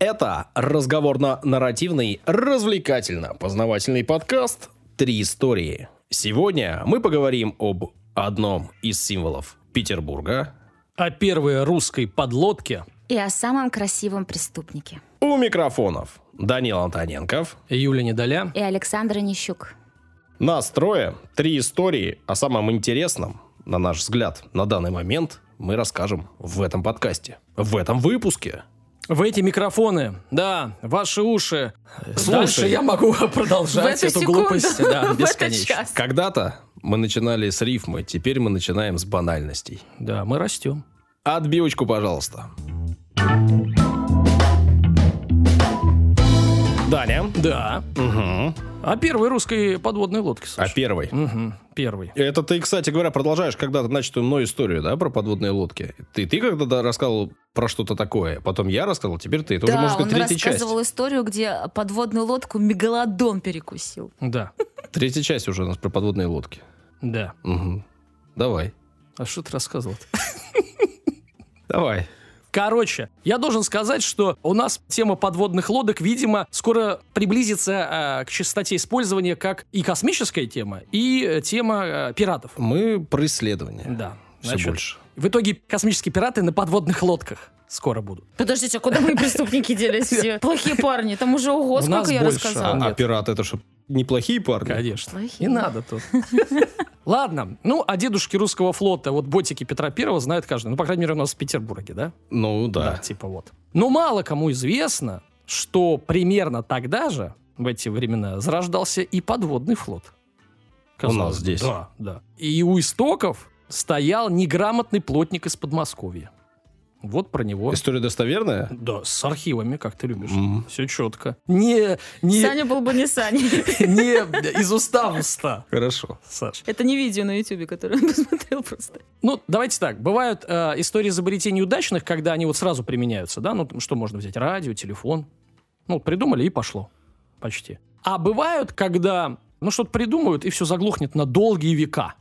Это разговорно-нарративный, развлекательно-познавательный подкаст «Три истории». Сегодня мы поговорим об одном из символов Петербурга. О первой русской подлодке И о самом красивом преступнике. У микрофонов Данил Антоненков. Юля Недоля. И Александра Нищук. Нас трое. Три истории о самом интересном, на наш взгляд, на данный момент мы расскажем в этом подкасте. В этом выпуске. В эти микрофоны, да, ваши уши. Слушай. Дальше я могу продолжать эту секунду, глупость. Да, бесконечно. Когда-то мы начинали с рифмы, теперь мы начинаем с банальностей. Да, мы растем. Отбивочку, пожалуйста. Даня. Да. Угу. О первой русской подводной лодке, А Саша. первый. Мгм, первый. Это ты, кстати говоря, продолжаешь когда-то начатую мной историю, да, про подводные лодки. Ты, ты когда-то рассказывал про что-то такое, потом я рассказал, теперь ты. Это уже, да, можно он сказать, третья часть. рассказывал историю, где подводную лодку мегалодон перекусил. Да, Третья часть уже у нас про подводные лодки. да. Угу. Давай. А что ты рассказывал Давай. Короче, я должен сказать, что у нас тема подводных лодок, видимо, скоро приблизится э, к частоте использования как и космическая тема, и э, тема э, пиратов. Мы про исследования. Да. Все Значит, больше. В итоге космические пираты на подводных лодках скоро будут. Подождите, а куда мои преступники делись все? Плохие парни, там уже ого, У нас сколько я больше, рассказала. а нет. пираты это что, неплохие парни? Конечно. Плохие. Не надо тут. Ладно, ну, а дедушки русского флота, вот ботики Петра Первого знает каждый. Ну, по крайней мере, у нас в Петербурге, да? Ну да. Да, типа вот. Но мало кому известно, что примерно тогда же, в эти времена, зарождался и подводный флот. У нас здесь. Да, да. И у истоков стоял неграмотный плотник из Подмосковья. Вот про него. История достоверная? Да, с архивами, как ты любишь. М. Все четко. Не, не, Саня был бы не Саня. не из уста в уста, Хорошо. Саш. Это не видео на ютубе, которое он посмотрел просто. Ну, давайте так. Бывают э, истории изобретений удачных, когда они вот сразу применяются, да? Ну, что можно взять? Радио, телефон. Ну, придумали и пошло. Почти. А бывают, когда, ну, что-то придумают, и все заглохнет на долгие века.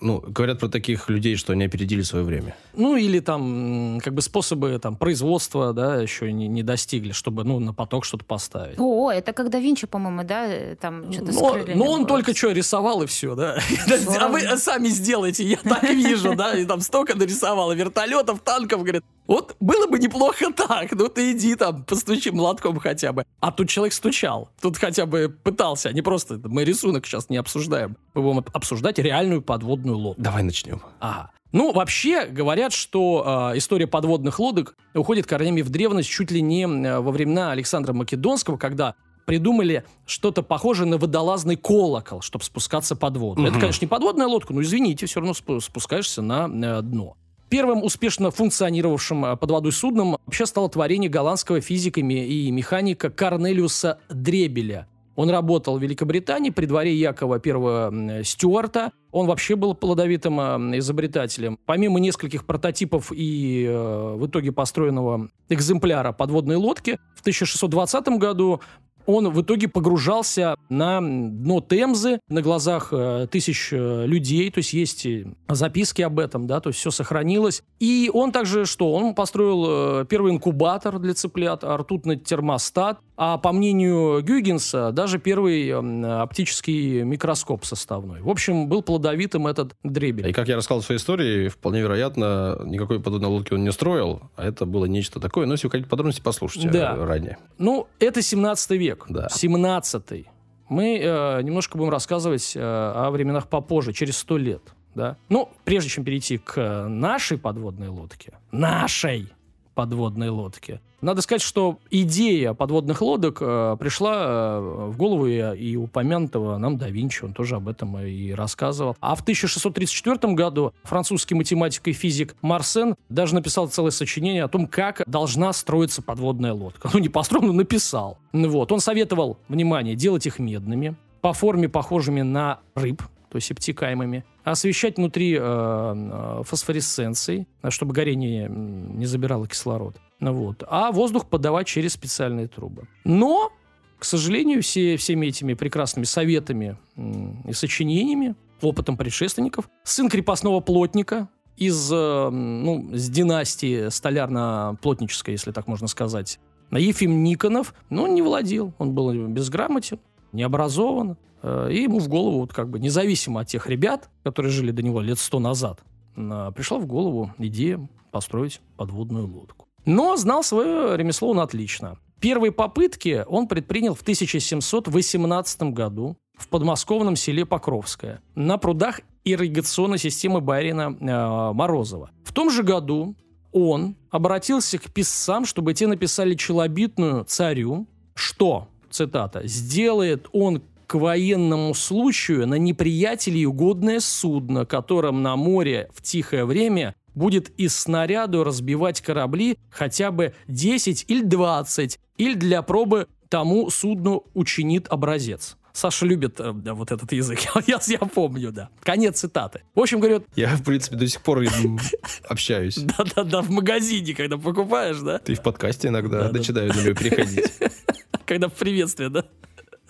Ну, говорят про таких людей, что они опередили свое время. Ну, или там, как бы способы там производства, да, еще не, не достигли, чтобы, ну, на поток что-то поставить. О, это когда Винчи, по-моему, да, э, там что-то с Но, но он было. только что рисовал и все, да. А вы сами сделайте, я так вижу, да, и там столько нарисовал, вертолетов, танков, говорит. Вот было бы неплохо так, ну ты иди там, постучи молотком хотя бы. А тут человек стучал, тут хотя бы пытался, а не просто, мы рисунок сейчас не обсуждаем. Мы будем обсуждать реальную подводную лодку. Давай начнем. Ага. Ну, вообще, говорят, что э, история подводных лодок уходит корнями в древность чуть ли не э, во времена Александра Македонского, когда придумали что-то похожее на водолазный колокол, чтобы спускаться под воду. Это, Мгм. конечно, не подводная лодка, но извините, все равно спу- спускаешься на э, дно. Первым успешно функционировавшим э, под водой судном вообще стало творение голландского физика и механика Корнелиуса Дребеля. Он работал в Великобритании при дворе Якова I Стюарта. Он вообще был плодовитым э, изобретателем. Помимо нескольких прототипов и э, в итоге построенного экземпляра подводной лодки, в 1620 году он в итоге погружался на дно Темзы на глазах э, тысяч э, людей, то есть есть и записки об этом, да, то есть все сохранилось. И он также что? Он построил э, первый инкубатор для цыплят, ртутный термостат, а по мнению Гюйгенса даже первый м, оптический микроскоп составной. В общем, был плодовитым этот дребель. И как я рассказал в своей истории, вполне вероятно, никакой подводной лодки он не строил, а это было нечто такое. Но если вы хотите подробности, послушайте Да. э, ранее. Ну, это 17 век. Да. 17 Мы э, немножко будем рассказывать э, о временах попозже, через 100 лет. Да? Ну, прежде чем перейти к э, нашей подводной лодке, нашей подводной лодке, надо сказать, что идея подводных лодок э, пришла э, в голову и, и упомянутого нам да Винчи, он тоже об этом и рассказывал. А в 1634 году французский математик и физик Марсен даже написал целое сочинение о том, как должна строиться подводная лодка. Ну, не построил, но написал. Вот. Он советовал, внимание, делать их медными, по форме похожими на рыб, то есть обтекаемыми, освещать внутри э, э, фосфоресценцией, чтобы горение не забирало кислород. Ну Вот. А воздух подавать через специальные трубы. Но, к сожалению, все, всеми этими прекрасными советами и сочинениями, опытом предшественников, сын крепостного плотника из, э, ну, с династии столярно-плотнической, если так можно сказать, Ефим Никонов, ну, не владел. Он был безграмотен, не образован. Э, И ему в голову, вот как бы независимо от тех ребят, которые жили до него лет сто назад, э, пришла в голову идея построить подводную лодку. Но знал свое ремесло он отлично. Первые попытки он предпринял в 1718 году в подмосковном селе Покровское на прудах ирригационной системы Барина э, Морозова. В том же году он обратился к писцам, чтобы те написали челобитную царю, что, цитата, «сделает он к военному случаю на неприятелей угодное судно, которым на море в тихое время будет из снаряду разбивать корабли хотя бы 10 или 20, или для пробы тому судну учинит образец. Саша любит э, да, вот этот язык, я, я помню, да. Конец цитаты. В общем, говорят, Я, в принципе, до сих пор общаюсь. да-да-да, в магазине, когда покупаешь, да? Ты в подкасте иногда начинаю на него переходить. когда в приветствие, да?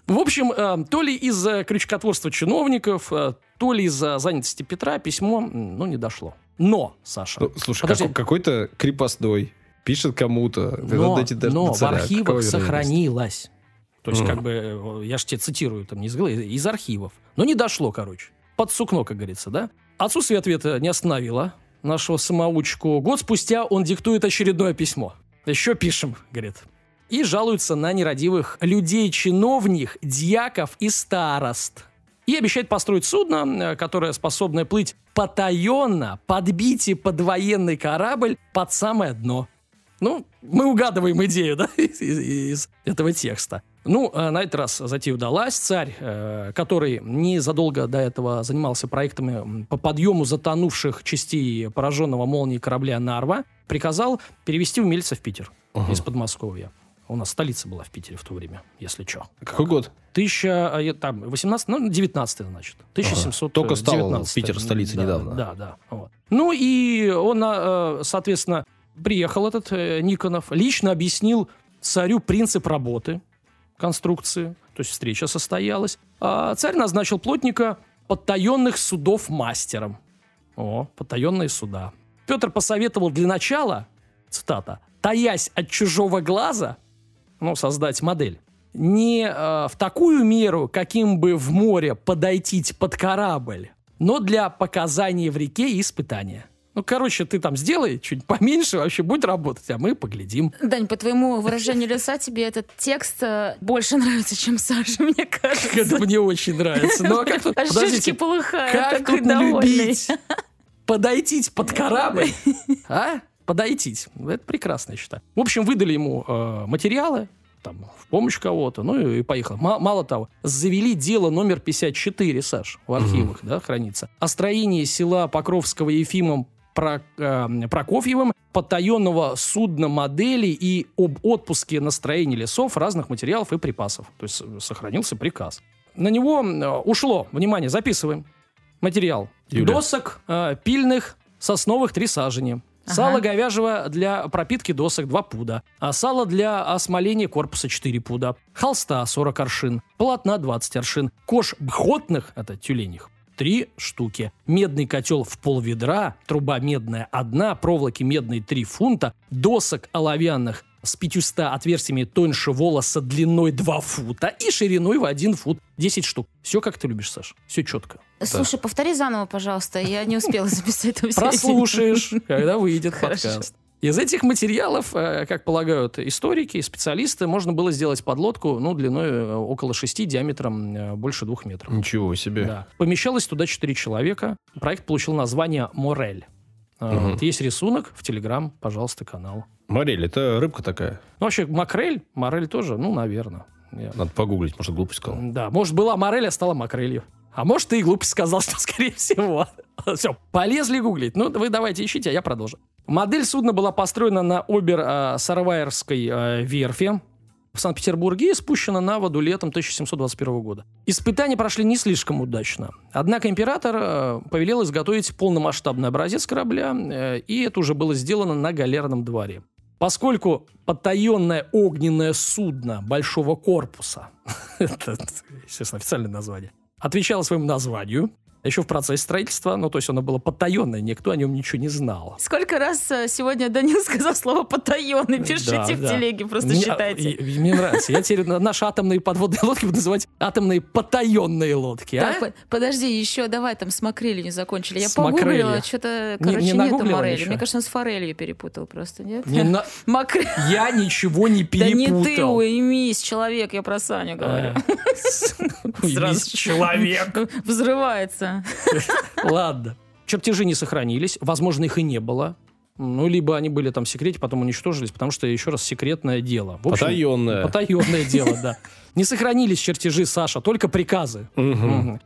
В общем, э, то ли из-за крючкотворства чиновников, э, то ли из-за занятости Петра письмо, ну, не дошло. Но, Саша, Ну, слушай, како- какой-то крепостной пишет кому-то. но, но в. Какова архивах вероятность? сохранилось. То есть, Мгм. как бы, э, я же тебе цитирую там не из из архивов. Но не дошло, короче. Под сукно, как говорится, да? Отсутствие ответа не остановило нашего самоучку. Год спустя он диктует очередное письмо. Еще пишем, говорит. И жалуется на нерадивых людей, чиновних, дьяков и старост. И обещает построить судно, э, которое способно плыть потаенно, подбить и под военный корабль под самое дно. Ну, мы угадываем идею, да, из, из- из этого текста. Ну, э, на этот раз затея удалась. Царь, э, который незадолго до этого занимался проектами по подъему затонувших частей пораженного молнией корабля «Нарва», приказал перевести умельца в Питер Ага. из Подмосковья. У нас столица была в Питере в то время, если что. Какой год? Тысяча, э, там, 18, ну, 19 значит. 1719. Только стал Питер столицей да, недавно. Да, да. вот. Ну и он, э, соответственно, приехал этот э, Никонов, лично объяснил царю принцип работы конструкции, то есть встреча состоялась. А царь назначил плотника подтаенных судов мастером. О, потаенные суда. Петр посоветовал для начала, цитата, «таясь от чужого глаза, ну, создать модель, не э, в такую меру, каким бы в море подойти под корабль, но для показания в реке и испытания. Ну, короче, ты там сделай чуть поменьше, вообще будь работать, а мы поглядим. Дань, по твоему выражению лица тебе этот текст э, больше нравится, чем Саша, мне кажется. Это мне очень нравится. Ну, а как тут, Аж подождите, полыхают, как тут не любить? Подойти под корабль, а? Подойти. Это прекрасно, я считаю. В общем, выдали ему э, материалы, там, в помощь кого-то, ну и поехал. Ма- мало того, завели дело номер 54, Саш, в архивах, да, хранится. О строении села Покровского Ефимом Про- э, Прокофьевым, потаенного судна модели и об отпуске на строение лесов, разных материалов и припасов. То есть э, сохранился приказ. На него э, ушло, внимание, записываем, материал. Юля. Досок э, пильных сосновых три сажени. Ага. Сало говяжьего для пропитки досок 2 пуда. А сало для осмоления корпуса 4 пуда. Холста 40 аршин. Полотна 20 аршин. Кож бхотных, это тюлених, 3 штуки. Медный котел в пол ведра. Труба медная 1. Проволоки медные 3 фунта. Досок оловянных с 500 отверстиями тоньше волоса длиной 2 фута и шириной в 1 фут 10 штук. Все как ты любишь, Саш. Все четко. Слушай, повтори заново, пожалуйста. Я не успела записать все. Прослушаешь, когда выйдет подкаст. Из этих материалов, э, как полагают историки и специалисты, можно было сделать подлодку, ну, длиной э, около 6, диаметром э, больше двух метров. Ничего себе. Да. Помещалось туда 4 человека. Проект получил название «Морель». Мгм. вот есть рисунок в Телеграм, пожалуйста, канал. Морель, это рыбка такая. Ну, вообще, макрель, морель тоже, ну, наверное. Я- Надо погуглить, может, глупость сказал. Да, может, была морель, а стала макрелью. А может, ты и глупость сказал, что, скорее всего. Все, полезли гуглить. Ну, вы давайте ищите, а я продолжу. Модель судна была построена на Обер-Сарвайерской э, верфи в Санкт-Петербурге и спущена на воду летом 1721 года. Испытания прошли не слишком удачно. Однако император э, повелел изготовить полномасштабный образец корабля, э, и это уже было сделано на галерном дворе. Поскольку потаенное огненное судно большого корпуса, это, естественно, официальное название, отвечало своему названию, еще в процессе строительства, ну, то есть оно было потаенное, никто о нем ничего не знал. Сколько раз э, сегодня Данил сказал слово «потаенный»? Пишите Да, в да. телеге, просто Мне- считайте. и- и Мне нравится. Я теперь на- наши атомные подводные лодки буду называть атомные потаенные лодки. а? Так, по- подожди, еще давай там с макрелью не закончили. Я С погуглила, что-то, Не- короче, не нету нагуглила морели. ничего? Мне кажется, он с форелью перепутал просто, нет? Не на- Макрель. Я ничего не Да не ты, перепутал. уймись, человек, я про Саню говорю. А, уймись, Сразу. человек. Взрывается. Ладно. Чертежи не сохранились, возможно, их и не было. Ну, либо они были там в секрете, потом уничтожились, потому что, еще раз, секретное дело. В общем, Потаенное. Потаенное дело, да. Не сохранились чертежи Саша, только приказы.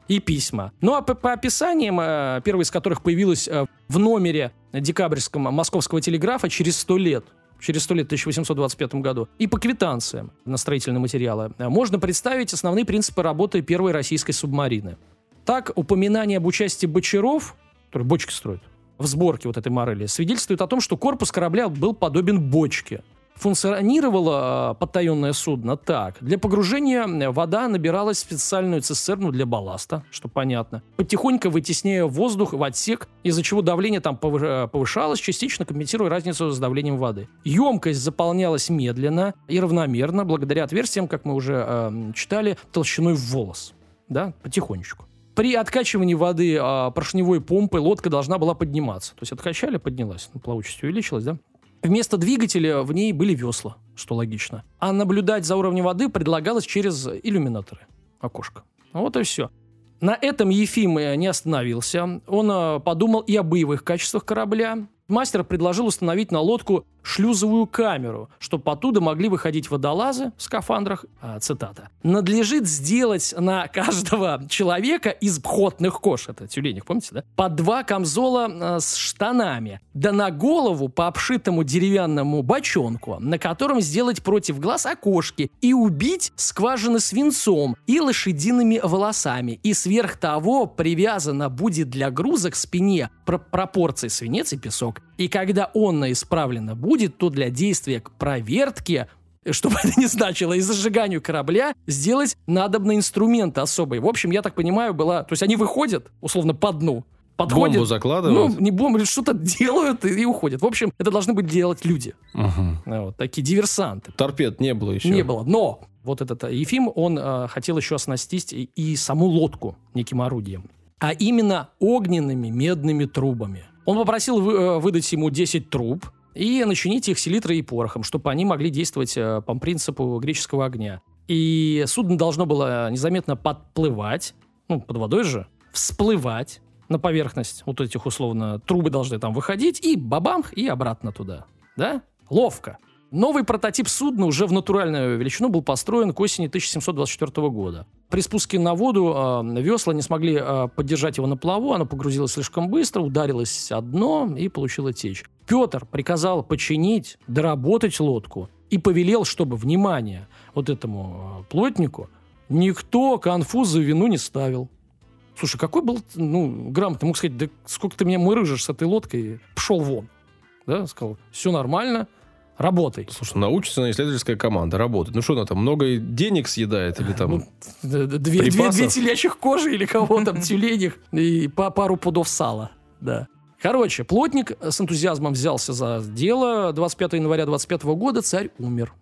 И письма. Ну, а по, по описаниям, э, первое из которых появилось э, в номере декабрьском московского телеграфа через сто лет, через сто лет, в 1825 году, и по квитанциям на строительные материалы, э, можно представить основные принципы работы первой российской субмарины. Так, упоминание об участии бочаров, которые бочки строят, в сборке вот этой морели, свидетельствует о том, что корпус корабля был подобен бочке. Функционировало э, потаенное судно так. Для погружения э, вода набиралась в специальную цистерну для балласта, что понятно, потихоньку вытесняя воздух в отсек, из-за чего давление там э, повышалось, частично компенсируя разницу с давлением воды. Емкость заполнялась медленно и равномерно, благодаря отверстиям, как мы уже э, читали, толщиной в волос. Да, потихонечку. При откачивании воды а, поршневой помпы лодка должна была подниматься. То есть откачали, поднялась. Ну, плавучесть увеличилась, да? Вместо двигателя в ней были весла, что логично. А наблюдать за уровнем воды предлагалось через иллюминаторы, окошко. Вот и все. На этом Ефим э, не остановился. Он э, подумал и о боевых качествах корабля. Мастер предложил установить на лодку шлюзовую камеру, чтобы оттуда могли выходить водолазы в скафандрах, а, цитата, «надлежит сделать на каждого человека из бхотных кож, это тюленек, помните, да, по два камзола э, с штанами, да на голову по обшитому деревянному бочонку, на котором сделать против глаз окошки и убить скважины свинцом и лошадиными волосами. И сверх того привязано будет для груза к спине про пропорции свинец и песок. И когда он исправлено будет, то для действия к провертке чтобы это не значило, и зажиганию корабля сделать надобный инструмент особый. В общем, я так понимаю, была... То есть они выходят, условно, по дну, подходят... Бомбу закладывают? Ну, не бомбу, что-то делают и, и уходят. В общем, это должны быть делать люди. А, Вот, такие диверсанты. Торпед не было еще. Не было. Но вот этот э, Ефим, он э, хотел еще оснастить и, и саму лодку неким орудием. А именно огненными медными трубами. Он попросил вы- э, выдать ему 10 труб и начинить их селитрой и порохом, чтобы они могли действовать э, по принципу греческого огня. И судно должно было незаметно подплывать, ну, под водой же, всплывать на поверхность вот этих, условно, трубы должны там выходить, и бабамх, и обратно туда. Да? Ловко. Новый прототип судна уже в натуральную величину был построен к осени 1724 года. При спуске на воду э, весла не смогли э, поддержать его на плаву, оно погрузилось слишком быстро, ударилось о дно и получило течь. Петр приказал починить, доработать лодку и повелел, чтобы, внимание, вот этому э, плотнику никто конфуза в вину не ставил. Слушай, какой был, ну, грамотный, мог сказать, да сколько ты меня мырыжишь с этой лодкой, пошел вон. Да, сказал, все нормально, работай. Слушай, научится исследовательская команда работать. Ну что она там, много денег съедает или там... Ну, две, две, две телячьих кожи или кого там, тюленях, и по пару пудов сала, да. Короче, плотник с энтузиазмом взялся за дело. 25 января 25 года царь умер.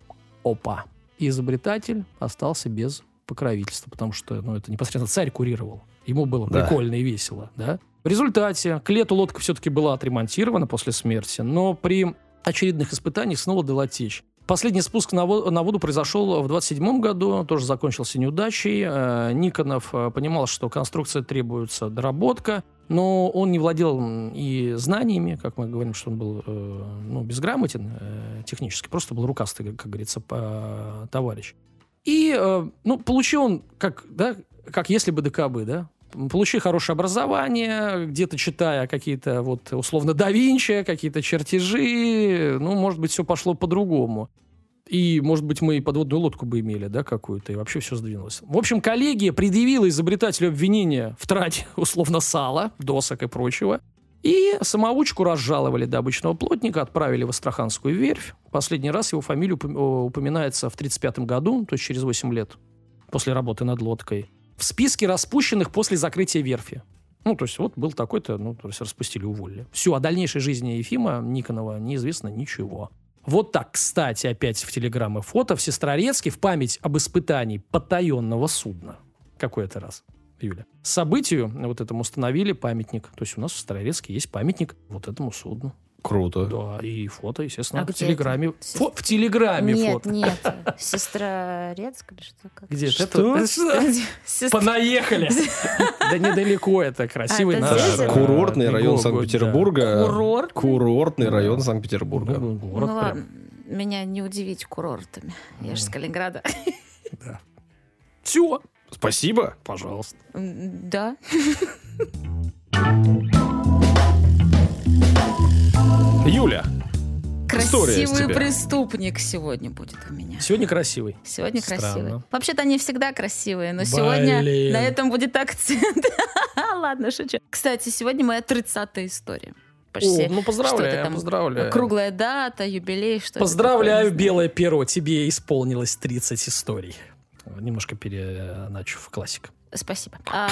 Опа. И изобретатель остался без покровительства, потому что ну, это непосредственно царь курировал. Ему было Да. прикольно и весело, да. В результате к лету лодка все-таки была отремонтирована после смерти, но при очередных испытаниях снова дала течь. Последний спуск на, во- на воду произошел в 27 году, тоже закончился неудачей. Э, Никонов э, понимал, что конструкция требуется доработка, но он не владел и знаниями, как мы говорим, что он был э, ну, безграмотен технически, просто был рукастый, как говорится, товарищ. И, ну, получил он, как, да, как если бы ДКБ, да, получи хорошее образование, где-то читая какие-то вот условно да Винчи, какие-то чертежи, ну, может быть, все пошло по-другому. И, может быть, мы и подводную лодку бы имели, да, какую-то, и вообще все сдвинулось. В общем, коллегия предъявила изобретателю обвинения в трате, условно, сала, досок и прочего. И самоучку разжаловали до обычного плотника, отправили в Астраханскую верфь. Последний раз его фамилия упоминается в 1935 году, то есть через 8 лет после работы над лодкой. В списке распущенных после закрытия верфи. Ну, то есть вот был такой-то, ну, то есть распустили, уволили. Все, о дальнейшей жизни Ефима Никонова неизвестно ничего. Вот так, кстати, опять в телеграммы фото в Сестрорецке в память об испытании потаенного судна. Какой это раз, Юля? Событию вот этому установили памятник. То есть у нас в Сестрорецке есть памятник вот этому судну. Круто. Да, и фото, естественно, А в где телеграмме. это? Фо- в телеграмме Нет, фото. нет. Сестра Рецк или что? Как? Где Что? это? Сестра- Понаехали! Да недалеко это, красивый А, наш. Курортный район Санкт-Петербурга. Курорт? Курортный район Санкт-Петербурга. Ну, Ну ладно, меня не удивить курортами. Я же с Калининграда. Все, Спасибо. пожалуйста. Да. Юля, Красивый преступник сегодня будет у меня. Сегодня красивый. Сегодня Странно. красивый. Вообще-то они всегда красивые, но сегодня Блин. на этом будет акцент. Ладно, шучу. Кстати, сегодня моя 30-я история. Почти. О, ну поздравляю, там? поздравляю. Круглая дата, юбилей, что Поздравляю, такое? белое перо, тебе исполнилось 30 историй. Немножко переначу в классик. Спасибо. А,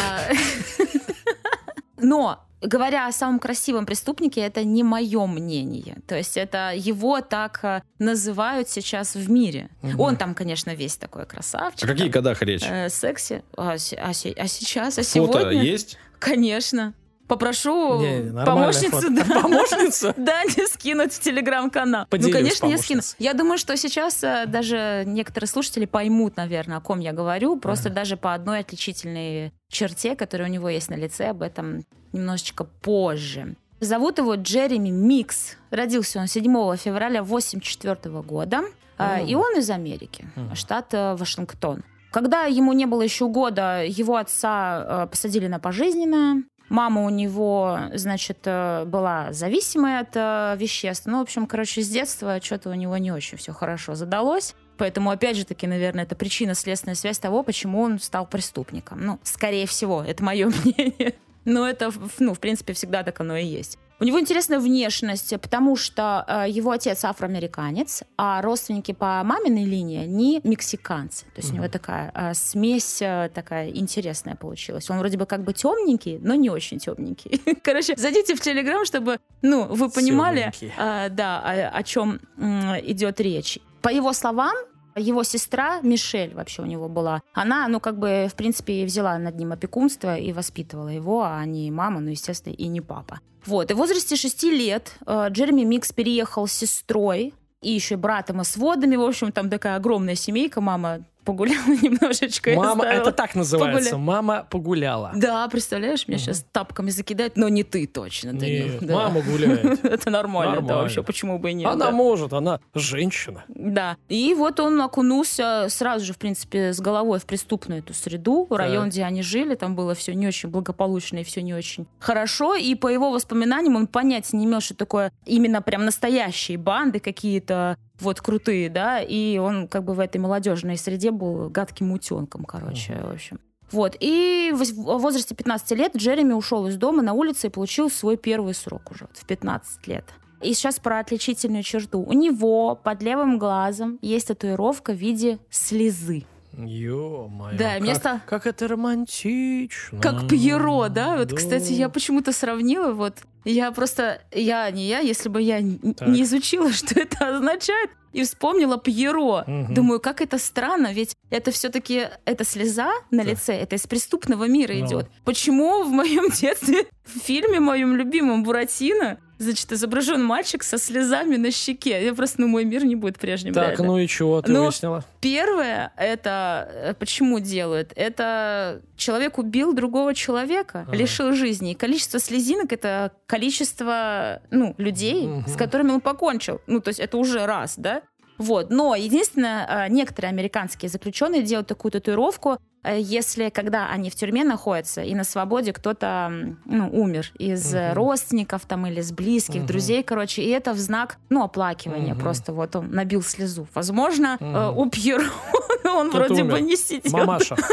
Но говоря о самом красивом преступнике, это не мое мнение. То есть это его так э, называют сейчас в мире. Мгм. Он там, конечно, весь такой красавчик. о каких там, годах речь? э, секси. А, а а сейчас, а Фото сегодня? есть? Конечно. Попрошу Не, помощницу, фото. да. Помощница? Да, не скинуть в телеграм-канал. Ну, конечно, я скину. Я думаю, что сейчас э, даже некоторые слушатели поймут, наверное, о ком я говорю, просто даже по одной отличительной черте, которая у него есть на лице, об этом немножечко позже. Зовут его Джереми Микс. Родился он 7 февраля 1984 года. М. И он из Америки, Мгм. штат э, Вашингтон. Когда ему не было еще года, его отца э, посадили на пожизненное. Мама у него, значит, э, была зависимая от веществ. Ну, в общем, короче, с детства что-то у него не очень все хорошо задалось. Поэтому, опять же таки, наверное, это причинно-следственная связь того, почему он стал преступником. Ну, скорее всего, это мое мнение. Но это, ну, в принципе, всегда так оно и есть. У него интересная внешность, потому что э, его отец афроамериканец, а родственники по маминой линии, они мексиканцы. То есть у него такая э, смесь э, такая интересная получилась. Он вроде бы как бы темненький, но не очень темненький. Короче, зайдите в Телеграм, чтобы, ну, вы понимали, э, да, о, о чем м, идет речь. По его словам, его сестра Мишель вообще у него была. Она, ну, как бы, в принципе, взяла над ним опекунство и воспитывала его, а не мама, ну, естественно, и не папа. Вот. И в возрасте шести лет э, Джереми Микс переехал с сестрой и еще братом и сводами. В общем, там такая огромная семейка. Мама погуляла немножечко. Мама, это так называется. Погуля- Мама погуляла. Да, представляешь, меня Мгм. сейчас тапками закидают, но не ты точно, Данил. Нет, Да. мама гуляет. Это нормально, да, Нормально. вообще, почему бы и нет. Она да. может, она женщина. Да. И вот он окунулся сразу же, в принципе, с головой в преступную эту среду. Район, где они жили, там было все не очень благополучно и все не очень хорошо. И по его воспоминаниям он понятия не имел, что такое именно прям настоящие банды какие-то вот крутые, да, и он как бы в этой молодежной среде был гадким утенком, короче, в общем. Вот, и в в возрасте 15 лет Джереми ушел из дома на улице и получил свой первый срок уже вот в 15 лет. И сейчас про отличительную черту. У него под левым глазом есть татуировка в виде слезы. Ё-моё. Да, как, место- Как это романтично. Как Пьеро, да? Вот, Да. кстати, я почему-то сравнила, вот, я просто, я не я, если бы я Так. не изучила, что это означает, и вспомнила Пьеро. Мгм. Думаю, как это странно, ведь это все-таки, это слеза на Да. лице, это из преступного мира Ну. идет. Почему в моем детстве, в фильме моем любимом Буратино, значит, изображен мальчик со слезами на щеке? Я просто, ну, мой мир не будет прежним. Так, реально. ну и чего ты Ну, выяснила? Первое, это э, почему делают? Это человек убил другого человека, Ага. лишил жизни. И количество слезинок это количество ну, людей, Мгм. с которыми он покончил. Ну, то есть это уже раз, да? Вот. Но единственное, э, некоторые американские заключенные делают такую татуировку, э, если когда они в тюрьме находятся и на свободе кто-то ну, умер из э, Мгм. родственников там или из близких, Мгм. друзей, короче, и это в знак, ну, оплакивания. Мгм. Просто вот он набил слезу. Возможно, э, Мгм. у Пьеро он Кто-то вроде умер. бы не сидел. Мамаша.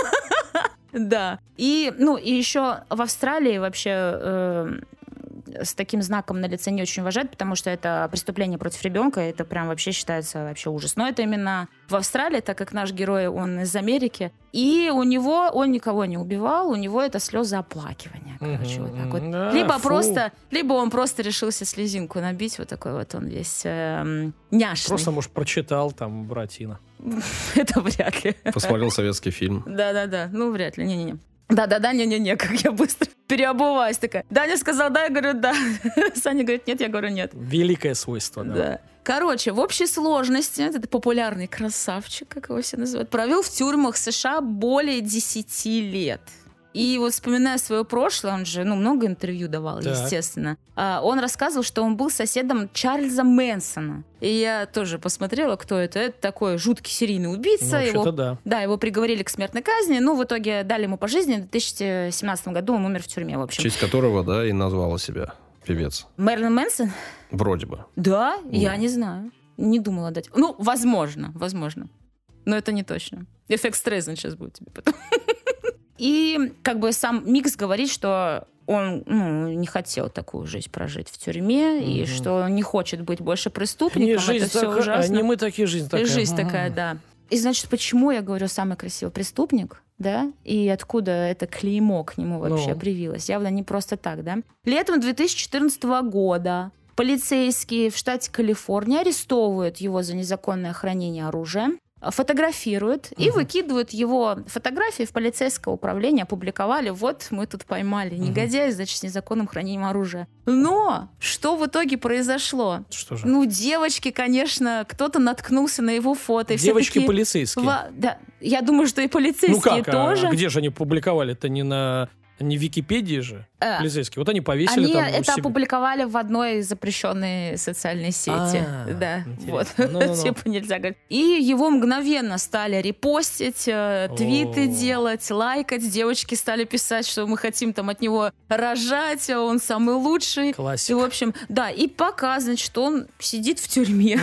Да. И, ну, и еще в Австралии вообще э, с таким знаком на лице не очень уважают, потому что это преступление против ребенка, это прям вообще считается вообще ужас. Но это именно в Австралии, так как наш герой, он из Америки, и у него, он никого не убивал, у него это слезы оплакивания, короче, вот так вот. Да, либо фу. просто, либо он просто решился слезинку набить, вот такой вот он весь эм, няшный. Просто, может, прочитал там Буратино. это вряд ли. Посмотрел советский фильм. Да-да-да, ну вряд ли, не-не-не. Да-да-да, не-не-не, как я быстро переобуваюсь такая. Даня сказал да, я говорю да. Саня говорит нет, я говорю нет. Великое свойство, да. Да. Короче, в общей сложности этот популярный красавчик, как его все называют, провел в тюрьмах США более 10 лет. И вот вспоминая свое прошлое, он же, ну, много интервью давал, Так. естественно. а, он рассказывал, что он был соседом Чарльза Мэнсона. И я тоже посмотрела, кто это. Это такой жуткий серийный убийца. Ну, его вообще-то да. да, его приговорили к смертной казни, ну, в итоге дали ему пожизненно. В 2017 году он умер в тюрьме, в В общем. честь которого, да, и назвала себя певец. Мерлин Мэнсон? Вроде бы. Да, я не знаю. Не думала дать. Ну, возможно, возможно. Но это не точно. Эффект стресса сейчас будет тебе потом. И как бы сам Микс говорит, что он ну, не хотел такую жизнь прожить в тюрьме, и Мгм. что он не хочет быть больше Не преступником. жизнь это все такая, ужасно. не мы такие, жизнь И такая. Жизнь Мгм. такая, да. И значит, почему я говорю самый красивый преступник, да? И откуда это клеймо к нему вообще Ну. привилось? Явно не просто так, да? Летом 2014 года полицейские в штате Калифорния арестовывают его за незаконное хранение оружия, фотографируют и выкидывают его фотографии в полицейское управление, опубликовали. Вот мы тут поймали негодяя, значит, с незаконным хранением оружия. Но что в итоге произошло? Что же? Ну, девочки, конечно, кто-то наткнулся на его фото. И Девочки такие, полицейские. «Ва- да, я думаю, что и полицейские Ну как, а тоже. где же они публиковали? Это не на не в Википедии же Э, полицейские. Вот они повесили Они там у это себя. опубликовали в одной запрещенной социальной сети. А, да, интересно. вот. Ну-ну-ну. Типа нельзя говорить. И его мгновенно стали репостить, э, твиты делать, лайкать. Девочки стали писать, что мы хотим там от него рожать, а он самый лучший. И, Классика. в общем, да, и показывает, что он сидит в тюрьме.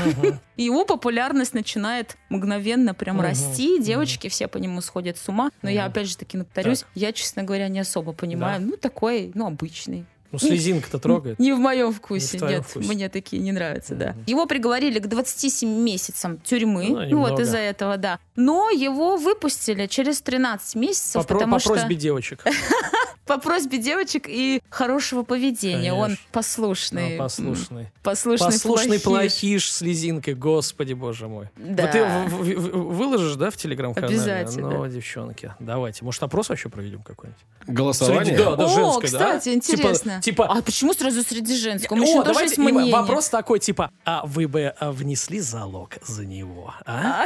И его популярность начинает мгновенно прям Мгм. расти. Девочки все по нему сходят с ума. Но я Мгм. опять же таки повторюсь, я, честно говоря, не особо понимаю. Ну, такой, ну, обычный. Ну, слезинка-то трогает. Не в моем вкусе, Не нет. вкусе. Мне такие не нравятся, да. Мгм. Его приговорили к 27 месяцам тюрьмы. Ну, Ну, немного. вот из-за этого, да. Но его выпустили через 13 месяцев, По, про- потому по что просьбе девочек. по просьбе девочек и хорошего поведения. Он послушный. Ну, послушный. Послушный, Послушный плохиш. плохиш с лизинкой, господи боже мой. Да. Вот ты в- в- в- выложишь, да, в телеграм-канале? Обязательно. Ну, девчонки, давайте. Может, опрос вообще проведем какой-нибудь? Голосование? Среди- да, да, О, женское, да? кстати, Типа- интересно. Типа, А почему сразу среди женского? У О, мужчин тоже давайте есть мнение. вопрос такой, типа, а вы бы а, внесли залог за него, а?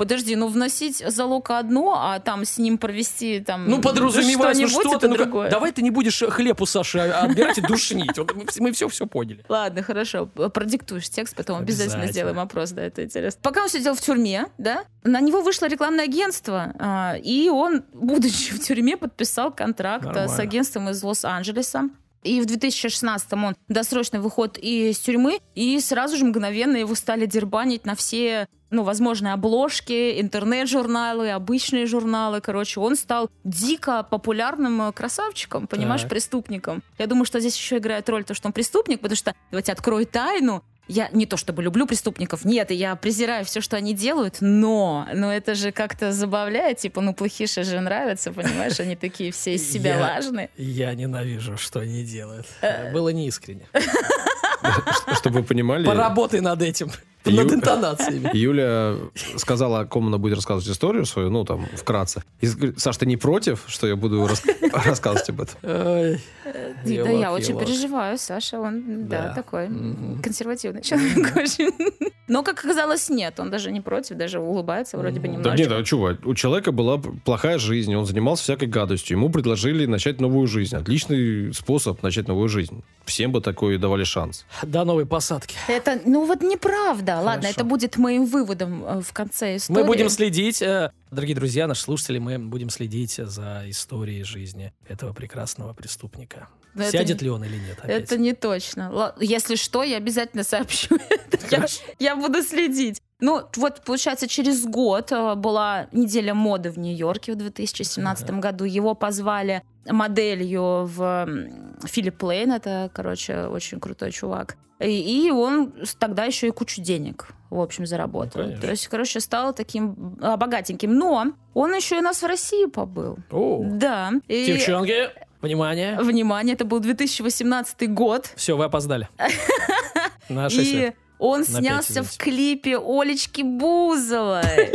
Подожди, ну вносить залог одно, а там с ним провести там Ну, подразумевается, ну что ты, ну другое. давай ты не будешь хлеб у Саши отбирать и душнить. Вот мы все все поняли. Ладно, хорошо. Продиктуешь текст, потом обязательно, Обязательно. сделаем опрос, да, это интересно. Пока он сидел в тюрьме, да, на него вышло рекламное агентство, а, и он, будучи в тюрьме, подписал контракт а, с агентством из Лос-Анджелеса. И в 2016 он досрочный выход из тюрьмы, и сразу же мгновенно его стали дербанить на все ну, возможные обложки, интернет-журналы, обычные журналы. Короче, он стал дико популярным э, красавчиком, понимаешь, Так. преступником. Я думаю, что здесь еще играет роль то, что он преступник, потому что, давайте открою тайну, я не то чтобы люблю преступников, нет, я презираю все, что они делают, но, но это же как-то забавляет, типа, ну, плохиши же нравятся, понимаешь, они такие все из себя Я- важные. Я ненавижу, что они делают. Э. Было неискренне. Чтобы вы понимали, Поработай над этим. Ю- Над интонациями. Юля сказала, о ком она будет рассказывать историю свою, ну, там, вкратце. И говорит, Саш, ты не против, что я буду рас- рассказывать об этом? Ой, да елок, я очень елок. переживаю, Саша, он, да, Да. такой Мгм. консервативный человек очень. Но, как оказалось, нет, он даже не против, даже улыбается вроде бы Мгм. Да нет, а чего? У человека была плохая жизнь, он занимался всякой гадостью. Ему предложили начать новую жизнь. Отличный способ начать новую жизнь. Всем бы такой давали шанс. До новой посадки. Это, ну вот неправда. Ладно, Хорошо. это будет моим выводом э, в конце истории. Мы будем следить, э, дорогие друзья, наши слушатели, мы будем следить за историей жизни этого прекрасного преступника. Но это Сядет не- ли он или нет? опять? Это не точно. Если что, я обязательно сообщу. это. Я, я буду следить. Ну, вот, получается, через год э, была неделя моды в Нью-Йорке в 2017 году. Его позвали моделью в Филипп Лейн. Это, короче, очень крутой чувак. И, и он тогда еще и кучу денег, в общем, заработал. Ну, конечно. То есть, короче, стал таким а, богатеньким. Но он еще и у нас в России побыл. О, Да. И, девчонки, внимание. внимание, это был 2018 год. Все, вы опоздали. На 6 И лет. Он На снялся в клипе Олечки Бузовой.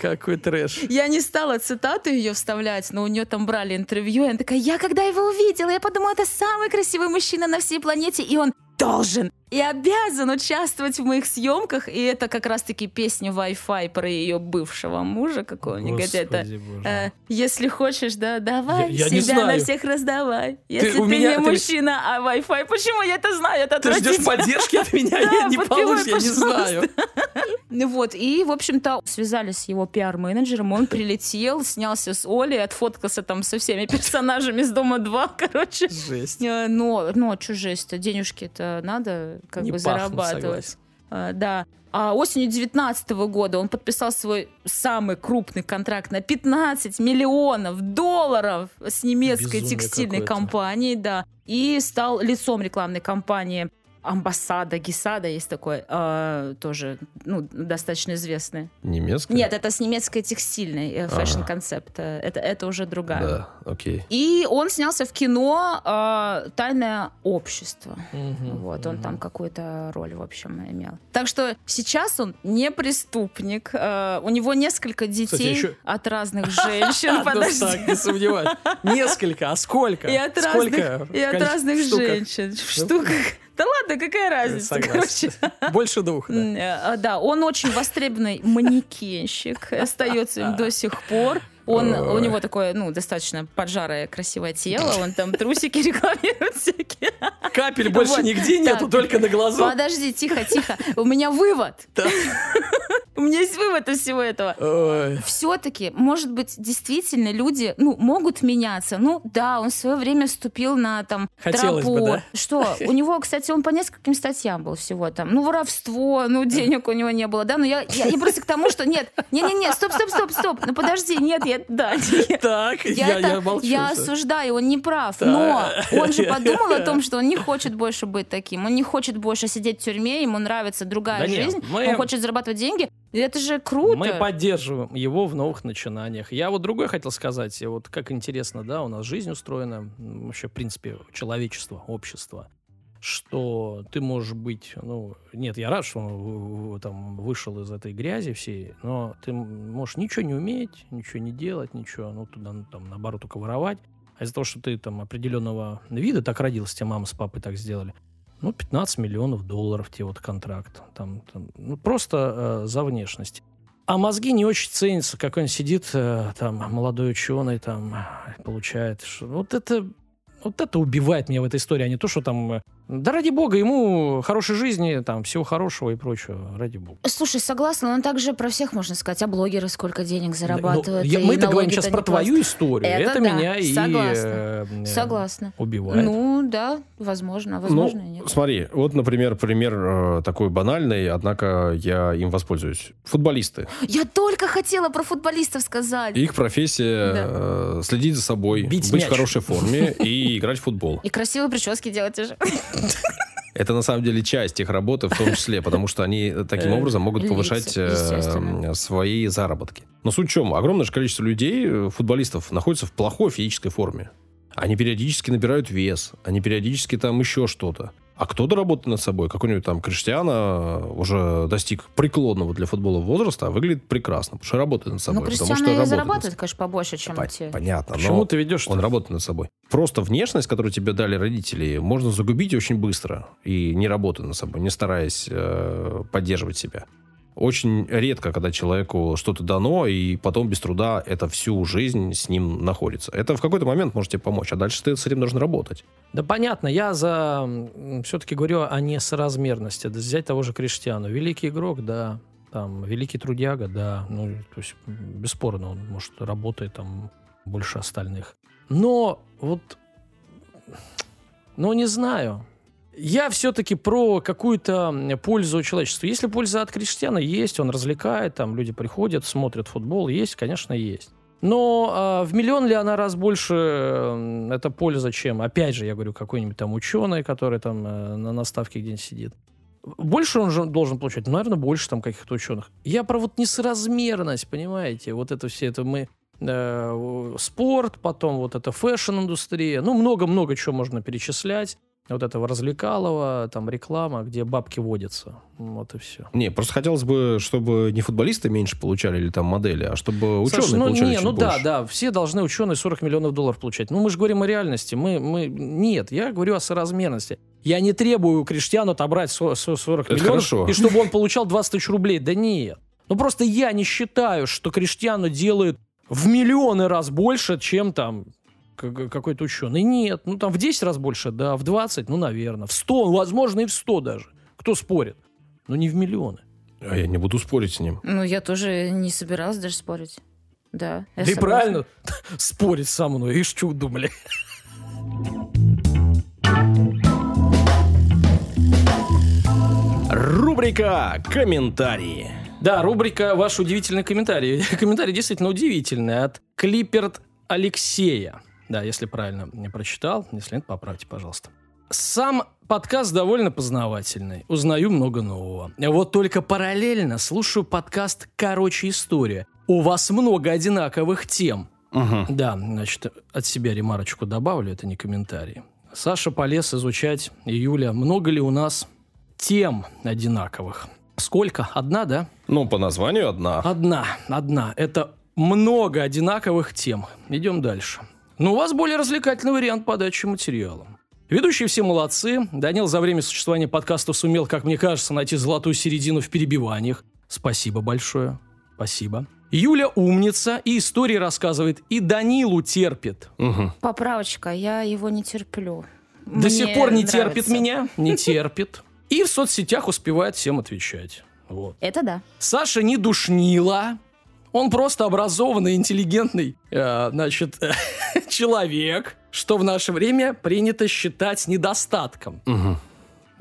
Какой трэш. Я не стала цитату ее вставлять, но у нее там брали интервью, и она такая, я когда его увидела, я подумала, это самый красивый мужчина на всей планете, и он должен и обязан участвовать в моих съемках, и это как раз-таки песня Wi-Fi про ее бывшего мужа, какого негодяя. Это э, если хочешь, да, давай Я- я себя на всех раздавай. Если ты, у меня- не ты- мужчина, а Wi-Fi, почему я это знаю? Это Ты ждешь поддержки от меня? Нет, не получишь, я не знаю. Ну Вот, и, в общем-то, связались с его пиар-менеджером, он прилетел, снялся с Олей, отфоткался там со всеми персонажами с Дома 2, короче. Жесть. Э, Но, но что жесть-то, денежки-то надо как Не бы пахнут, зарабатывать. согласен. А, Да. А осенью 2019 года он подписал свой самый крупный контракт на 15 миллионов долларов с немецкой Безумие текстильной компанией, да, и стал лицом рекламной кампании Амбассада, Гисада есть такой, а, тоже, ну, достаточно известный. Немецкая? Нет, это с немецкой текстильной э, Ага. фэшн-концепт. э, Это, это уже другая. Да, окей. И он снялся в кино э, «Тайное общество». Мгм, Вот, он там какую-то роль, в общем, имел. Так что сейчас он не преступник. э, у него несколько детей еще- от разных женщин. Ну Подожди. так, не сомневаюсь. Несколько, а сколько? И от Сколько разных, женщин. В штуках. Да ладно, какая разница, Согласен. короче. Больше двух, да. Э, Да, он очень востребованный манекенщик, остается им до сих пор. Он, у него такое, ну, достаточно поджарое, красивое тело, он там трусики рекламирует всякие. Капель больше нигде нету, только на глазу. Подожди, тихо, тихо. У меня вывод. У меня есть вывод из всего этого. Все-таки, может быть, действительно люди, ну, могут меняться. Ну, да, он в свое время вступил на там Хотелось бы, тропу. да. Что? У него, кстати, он по нескольким статьям был всего там. Ну, воровство, ну, денег у него не было, да. Но я, я, я просто к тому, что нет, не-не-не, стоп, стоп, стоп, стоп. Ну, подожди, нет, я, да, нет. Так, Я, я, это- я молчу. я осуждаю, он не прав. Да. Но он же подумал о том, что он не хочет больше быть таким. Он не хочет больше сидеть в тюрьме, ему нравится другая Да нет, жизнь. мы- Он хочет зарабатывать деньги. И это же круто. Мы поддерживаем его в новых начинаниях. Я вот другое хотел сказать. Вот как интересно, да, у нас жизнь устроена, вообще, в принципе, человечество, общество, что ты можешь быть, ну, нет, я рад, что он там вышел из этой грязи всей, но ты можешь ничего не уметь, ничего не делать, ничего, ну, туда, ну, там, наоборот, только воровать. А из-за того, что ты там определенного вида так родился, тебе мама с папой так сделали, ну, 15 миллионов долларов тебе вот контракт. Там, там, ну, просто э, за внешность. А мозги не очень ценятся, как он сидит, э, там, молодой ученый, там, получает. что- Вот это, вот это убивает меня в этой истории, а не то, что там, э, да ради бога, ему хорошей жизни, там, всего хорошего и прочего, ради бога. Слушай, согласна, но также про всех можно сказать. А блогеры сколько денег зарабатывают. Ну, я- и мы-то говорим налоги-то сейчас про твою платят. историю. Это Это, да, меня и согласна. э, э, Согласна. убивает. Ну, да, возможно, возможно, и ну, нет. смотри, вот, например, пример э, такой банальный, однако я им воспользуюсь. Футболисты. Я только хотела про футболистов сказать. Их профессия э, следить за собой, Бить быть мяч. в хорошей форме и играть в футбол. И красивые прически делать уже. Это на самом деле часть их работы в том числе, потому что они таким Э, образом могут повышать э, свои заработки. Но суть в чем? Огромное же количество людей, э, футболистов, находится в плохой физической форме. Они периодически набирают вес, они периодически там еще что-то. А кто-то работает над собой. Какой-нибудь там Криштиана уже достиг преклонного для футбола возраста, а выглядит прекрасно, потому что работает над собой. Ну, потому Кристиана что и работает над зарабатывает, конечно, побольше, чем По- те. Понятно, Почему но ты ведешь? он работает над собой. Просто внешность, которую тебе дали родители, можно загубить очень быстро и не работая над собой, не стараясь э, поддерживать себя. Очень редко, когда человеку что-то дано, и потом без труда это всю жизнь с ним находится. Это в какой-то момент может тебе помочь, а дальше ты с этим должен работать. Да понятно, я за все-таки говорю о несоразмерности. Да Взять того же Криштиану. Великий игрок, да. Там, великий трудяга, да. Ну, то есть, бесспорно, он, может, работает там больше остальных. Но вот ну, не знаю. Я все-таки про какую-то пользу человечеству. Если польза от крестьяна есть, он развлекает, там люди приходят, смотрят футбол, есть, конечно, есть. Но а, в миллион ли она раз больше э, это польза, чем, опять же, я говорю, какой-нибудь там ученый, который там э, на наставке где-нибудь сидит. Больше он же должен получать? Ну, наверное, больше там каких-то ученых. Я про вот несоразмерность, понимаете? Вот это все, это мы э, спорт, потом вот это fashion-индустрия. Ну, много-много чего можно перечислять вот этого развлекалого, там реклама, где бабки водятся. Вот и все. Не, просто хотелось бы, чтобы не футболисты меньше получали или там модели, а чтобы ученые Саша, ну, получали не, ну больше. да, да, все должны ученые 40 миллионов долларов получать. Ну мы же говорим о реальности. Мы, мы... Нет, я говорю о соразмерности. Я не требую у Криштиану отобрать 40 Это миллионов, хорошо. и чтобы он получал 20 тысяч рублей. Да нет. Ну просто я не считаю, что Криштиану делают в миллионы раз больше, чем там какой-то ученый. Нет, ну там в 10 раз больше, да, в 20, ну, наверное, в 100, возможно, и в 100 даже. Кто спорит? Но не в миллионы. А я не буду спорить с ним. Ну, я тоже не собиралась даже спорить. Да. да и правильно спорить со мной. Ишь, что думали. Рубрика «Комментарии». Да, рубрика «Ваш удивительный комментарий». Комментарий действительно удивительный от Клиперт Алексея. Да, если правильно не прочитал. Если нет, поправьте, пожалуйста. Сам подкаст довольно познавательный. Узнаю много нового. Вот только параллельно слушаю подкаст «Короче, история». У вас много одинаковых тем. Мгм. Да, значит, от себя ремарочку добавлю, это не комментарий. Саша полез изучать, Юля, много ли у нас тем одинаковых? Сколько? Одна, да? Ну, по названию одна. Одна, одна. Это много одинаковых тем. Идем дальше. Но у вас более развлекательный вариант подачи материала. Ведущие все молодцы. Данил за время существования подкаста сумел, как мне кажется, найти золотую середину в перебиваниях. Спасибо большое. Спасибо. Юля умница и истории рассказывает, и Данилу терпит. Мгм. Поправочка, я его не терплю. До Мне сих пор не нравится. терпит меня, не терпит. И в соцсетях успевает всем отвечать. Вот. Это да. Саша не душнила. Он просто образованный, интеллигентный, э, значит, человек, что в наше время принято считать недостатком. Мгм.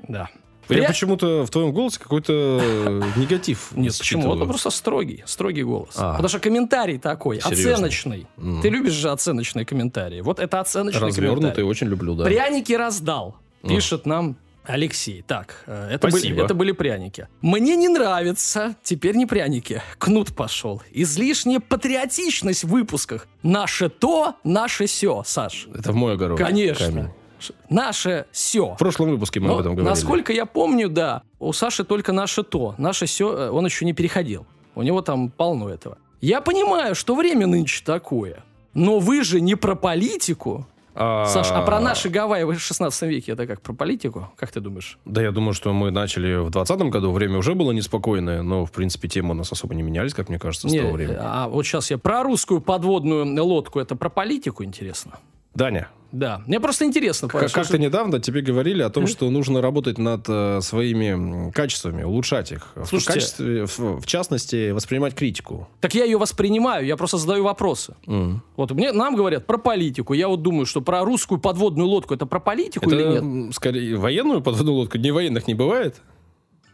Да. Я почему-то в твоем голосе какой-то э, негатив Нет, почему? Он просто строгий, строгий голос. А. Потому что комментарий такой, Серьезный. оценочный. Мгм. Ты любишь же оценочные комментарии. Вот это оценочный комментарий. Развернутый, очень люблю, да. Пряники раздал, пишет нам Алексей. Так, э, это Спасибо. были, это были пряники. Мне не нравится, теперь не пряники. Кнут пошел. Излишняя патриотичность в выпусках. Наше то, наше все, Саш. Это в мой огород. Конечно. камень. Наше все. В прошлом выпуске мы об этом говорили. Насколько я помню, да, у Саши только наше то. Наше все, он еще не переходил. У него там полно этого. Я понимаю, что время нынче такое. Но вы же не про политику. А, Саш, а про наши Гавайи в 16 веке это как, про политику? Как ты думаешь? Да, я думаю, что мы начали в 2020 году. Время уже было неспокойное, но, в принципе, темы у нас особо не менялись, как мне кажется, с Не, того времени. а вот сейчас я про русскую подводную лодку. Это про политику интересно? Даня, Да. Мне просто интересно. как- как-то недавно тебе говорили о том, что нужно работать над э, своими качествами, улучшать их. В Слушайте. качестве- в, в частности, воспринимать критику. Так я ее воспринимаю, я просто задаю вопросы. М. Вот мне, нам говорят про политику. Я вот думаю, что про русскую подводную лодку это про политику Это, или нет? скорее, военную подводную лодку? Не военных не бывает?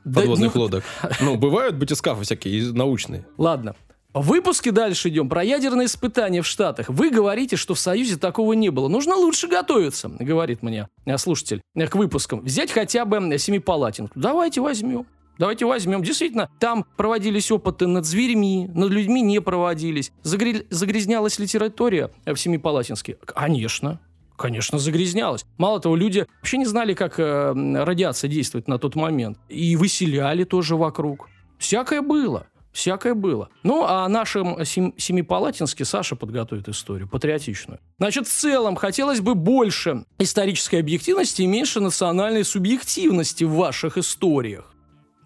Да Подводных не- лодок? Ну, бывают батискафы всякие, и научные. Ладно. В выпуске дальше идем про ядерные испытания в Штатах. Вы говорите, что в Союзе такого не было. Нужно лучше готовиться, говорит мне э, слушатель, э, к выпускам. Взять хотя бы э, семипалатинку. Давайте возьмем. Давайте возьмем. Действительно, там проводились опыты над зверьми, над людьми не проводились. Загре- Загрязнялась литературия в Семипалатинске? Конечно. Конечно, загрязнялась. Мало того, люди вообще не знали, как э, радиация действует на тот момент. И выселяли тоже вокруг. Всякое было. Всякое было. Ну, а нашим сем- Семипалатинске Саша подготовит историю, патриотичную. Значит, в целом, хотелось бы больше исторической объективности и меньше национальной субъективности в ваших историях.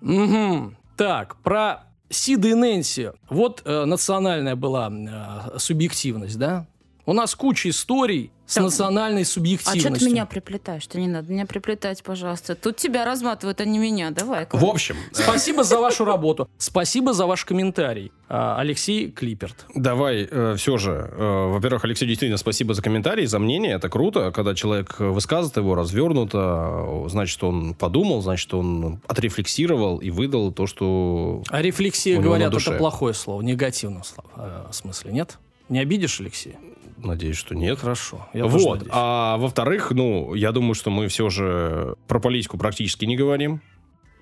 Угу. Так, про Сида и Нэнси. Вот э, национальная была э, субъективность, да? У нас куча историй с Так, национальной А субъективностью. что ты меня приплетаешь? Ты не надо меня приплетать, пожалуйста. Тут тебя разматывают, а не меня. Давай. В общем, Спасибо за вашу работу. Спасибо за ваш комментарий. А, Алексей Клиперт. Давай, все же. э, во-первых, Алексей, действительно, спасибо за комментарий, за мнение. Это круто, когда человек высказывает его развернуто. э, Значит, он подумал, значит, он отрефлексировал и выдал то, что... А рефлексия, У него говорят, на душе. это плохое слово, негативное слово. э, в смысле, нет? Не обидишь, Алексей? Надеюсь, что нет. Хорошо. Я вот. А во-вторых, ну, я думаю, что мы все же про политику практически не говорим.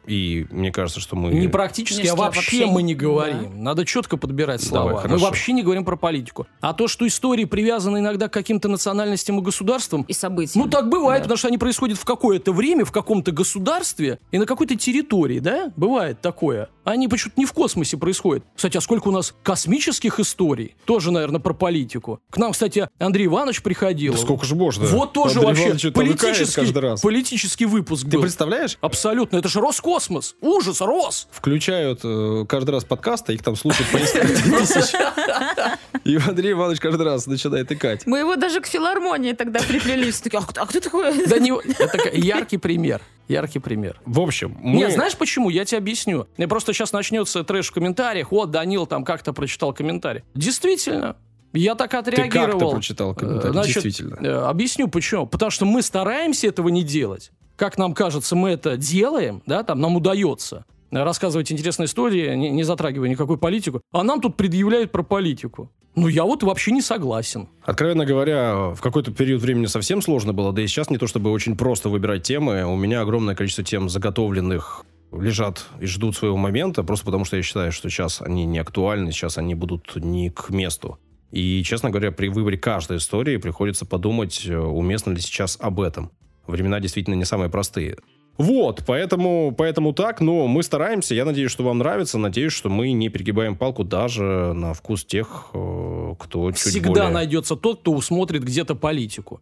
И мне кажется, что мы... Не практически, Если а вообще вообще мы не говорим. Надо четко подбирать слова. Давай, мы вообще не говорим про политику. А то, что истории привязаны иногда к каким-то национальностям и государствам, И события. ну так бывает, Да. потому что они происходят в какое-то время, в каком-то государстве и на какой-то территории, да? Бывает такое. Они почему-то не в космосе происходят. Кстати, а сколько у нас космических историй? Тоже, наверное, про политику. К нам, кстати, Андрей Иванович приходил. Да сколько же можно? Вот тоже Андрей вообще Иванович политический, каждый раз. политический выпуск Ты был. представляешь? Абсолютно. Это же Роскосмос. Ужас, Рос. Включают э, каждый раз подкасты, их там слушают по тысяч. И Андрей Иванович каждый раз начинает икать. Мы его даже к филармонии тогда приплели. Все такие, а, кто- а кто такой? Да не... Это яркий пример. Яркий пример. В общем, мы... Нет, знаешь почему? Я тебе объясню. И просто сейчас начнется трэш в комментариях. Вот, Данил там как-то прочитал комментарий. Действительно, я так Ты отреагировал. как-то прочитал комментарий, Э, значит, действительно. э, Объясню почему. Потому что мы стараемся этого не делать. Как нам кажется, мы это делаем, да, там нам удается рассказывать интересные истории, не, не затрагивая никакую политику. А нам тут предъявляют про политику. Ну, я вот вообще не согласен. Откровенно говоря, в какой-то период времени совсем сложно было, да и сейчас не то чтобы очень просто выбирать темы. У меня огромное количество тем заготовленных лежат и ждут своего момента, просто потому что я считаю, что сейчас они не актуальны, сейчас они будут не к месту. И, честно говоря, при выборе каждой истории приходится подумать, э, уместно ли сейчас об этом. Времена действительно не самые простые. Вот, поэтому, поэтому так, но мы стараемся, я надеюсь, что вам нравится, надеюсь, что мы не перегибаем палку даже на вкус тех, э, кто чуть Всегда более... найдется тот, кто усмотрит где-то политику.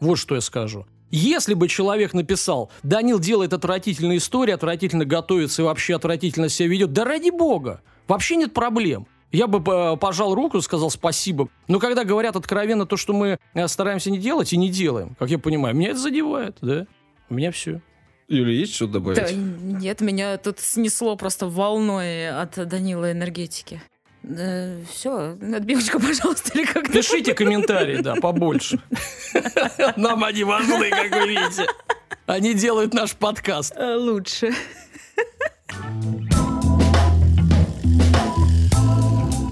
Вот что я скажу. Если бы человек написал, Данил делает отвратительные истории, отвратительно готовится и вообще отвратительно себя ведет, да ради бога, вообще нет проблем. Я бы э, пожал руку и сказал спасибо. Но когда говорят откровенно то, что мы э, стараемся не делать и не делаем, как я понимаю, меня это задевает, да? У меня все. Юля, есть что добавить? Да, нет, меня тут снесло просто волной от Данила энергетики. Все, отбивочку, пожалуйста, или как Пишите комментарии, да, побольше. Нам они важны, как вы видите. Они делают наш подкаст. Лучше.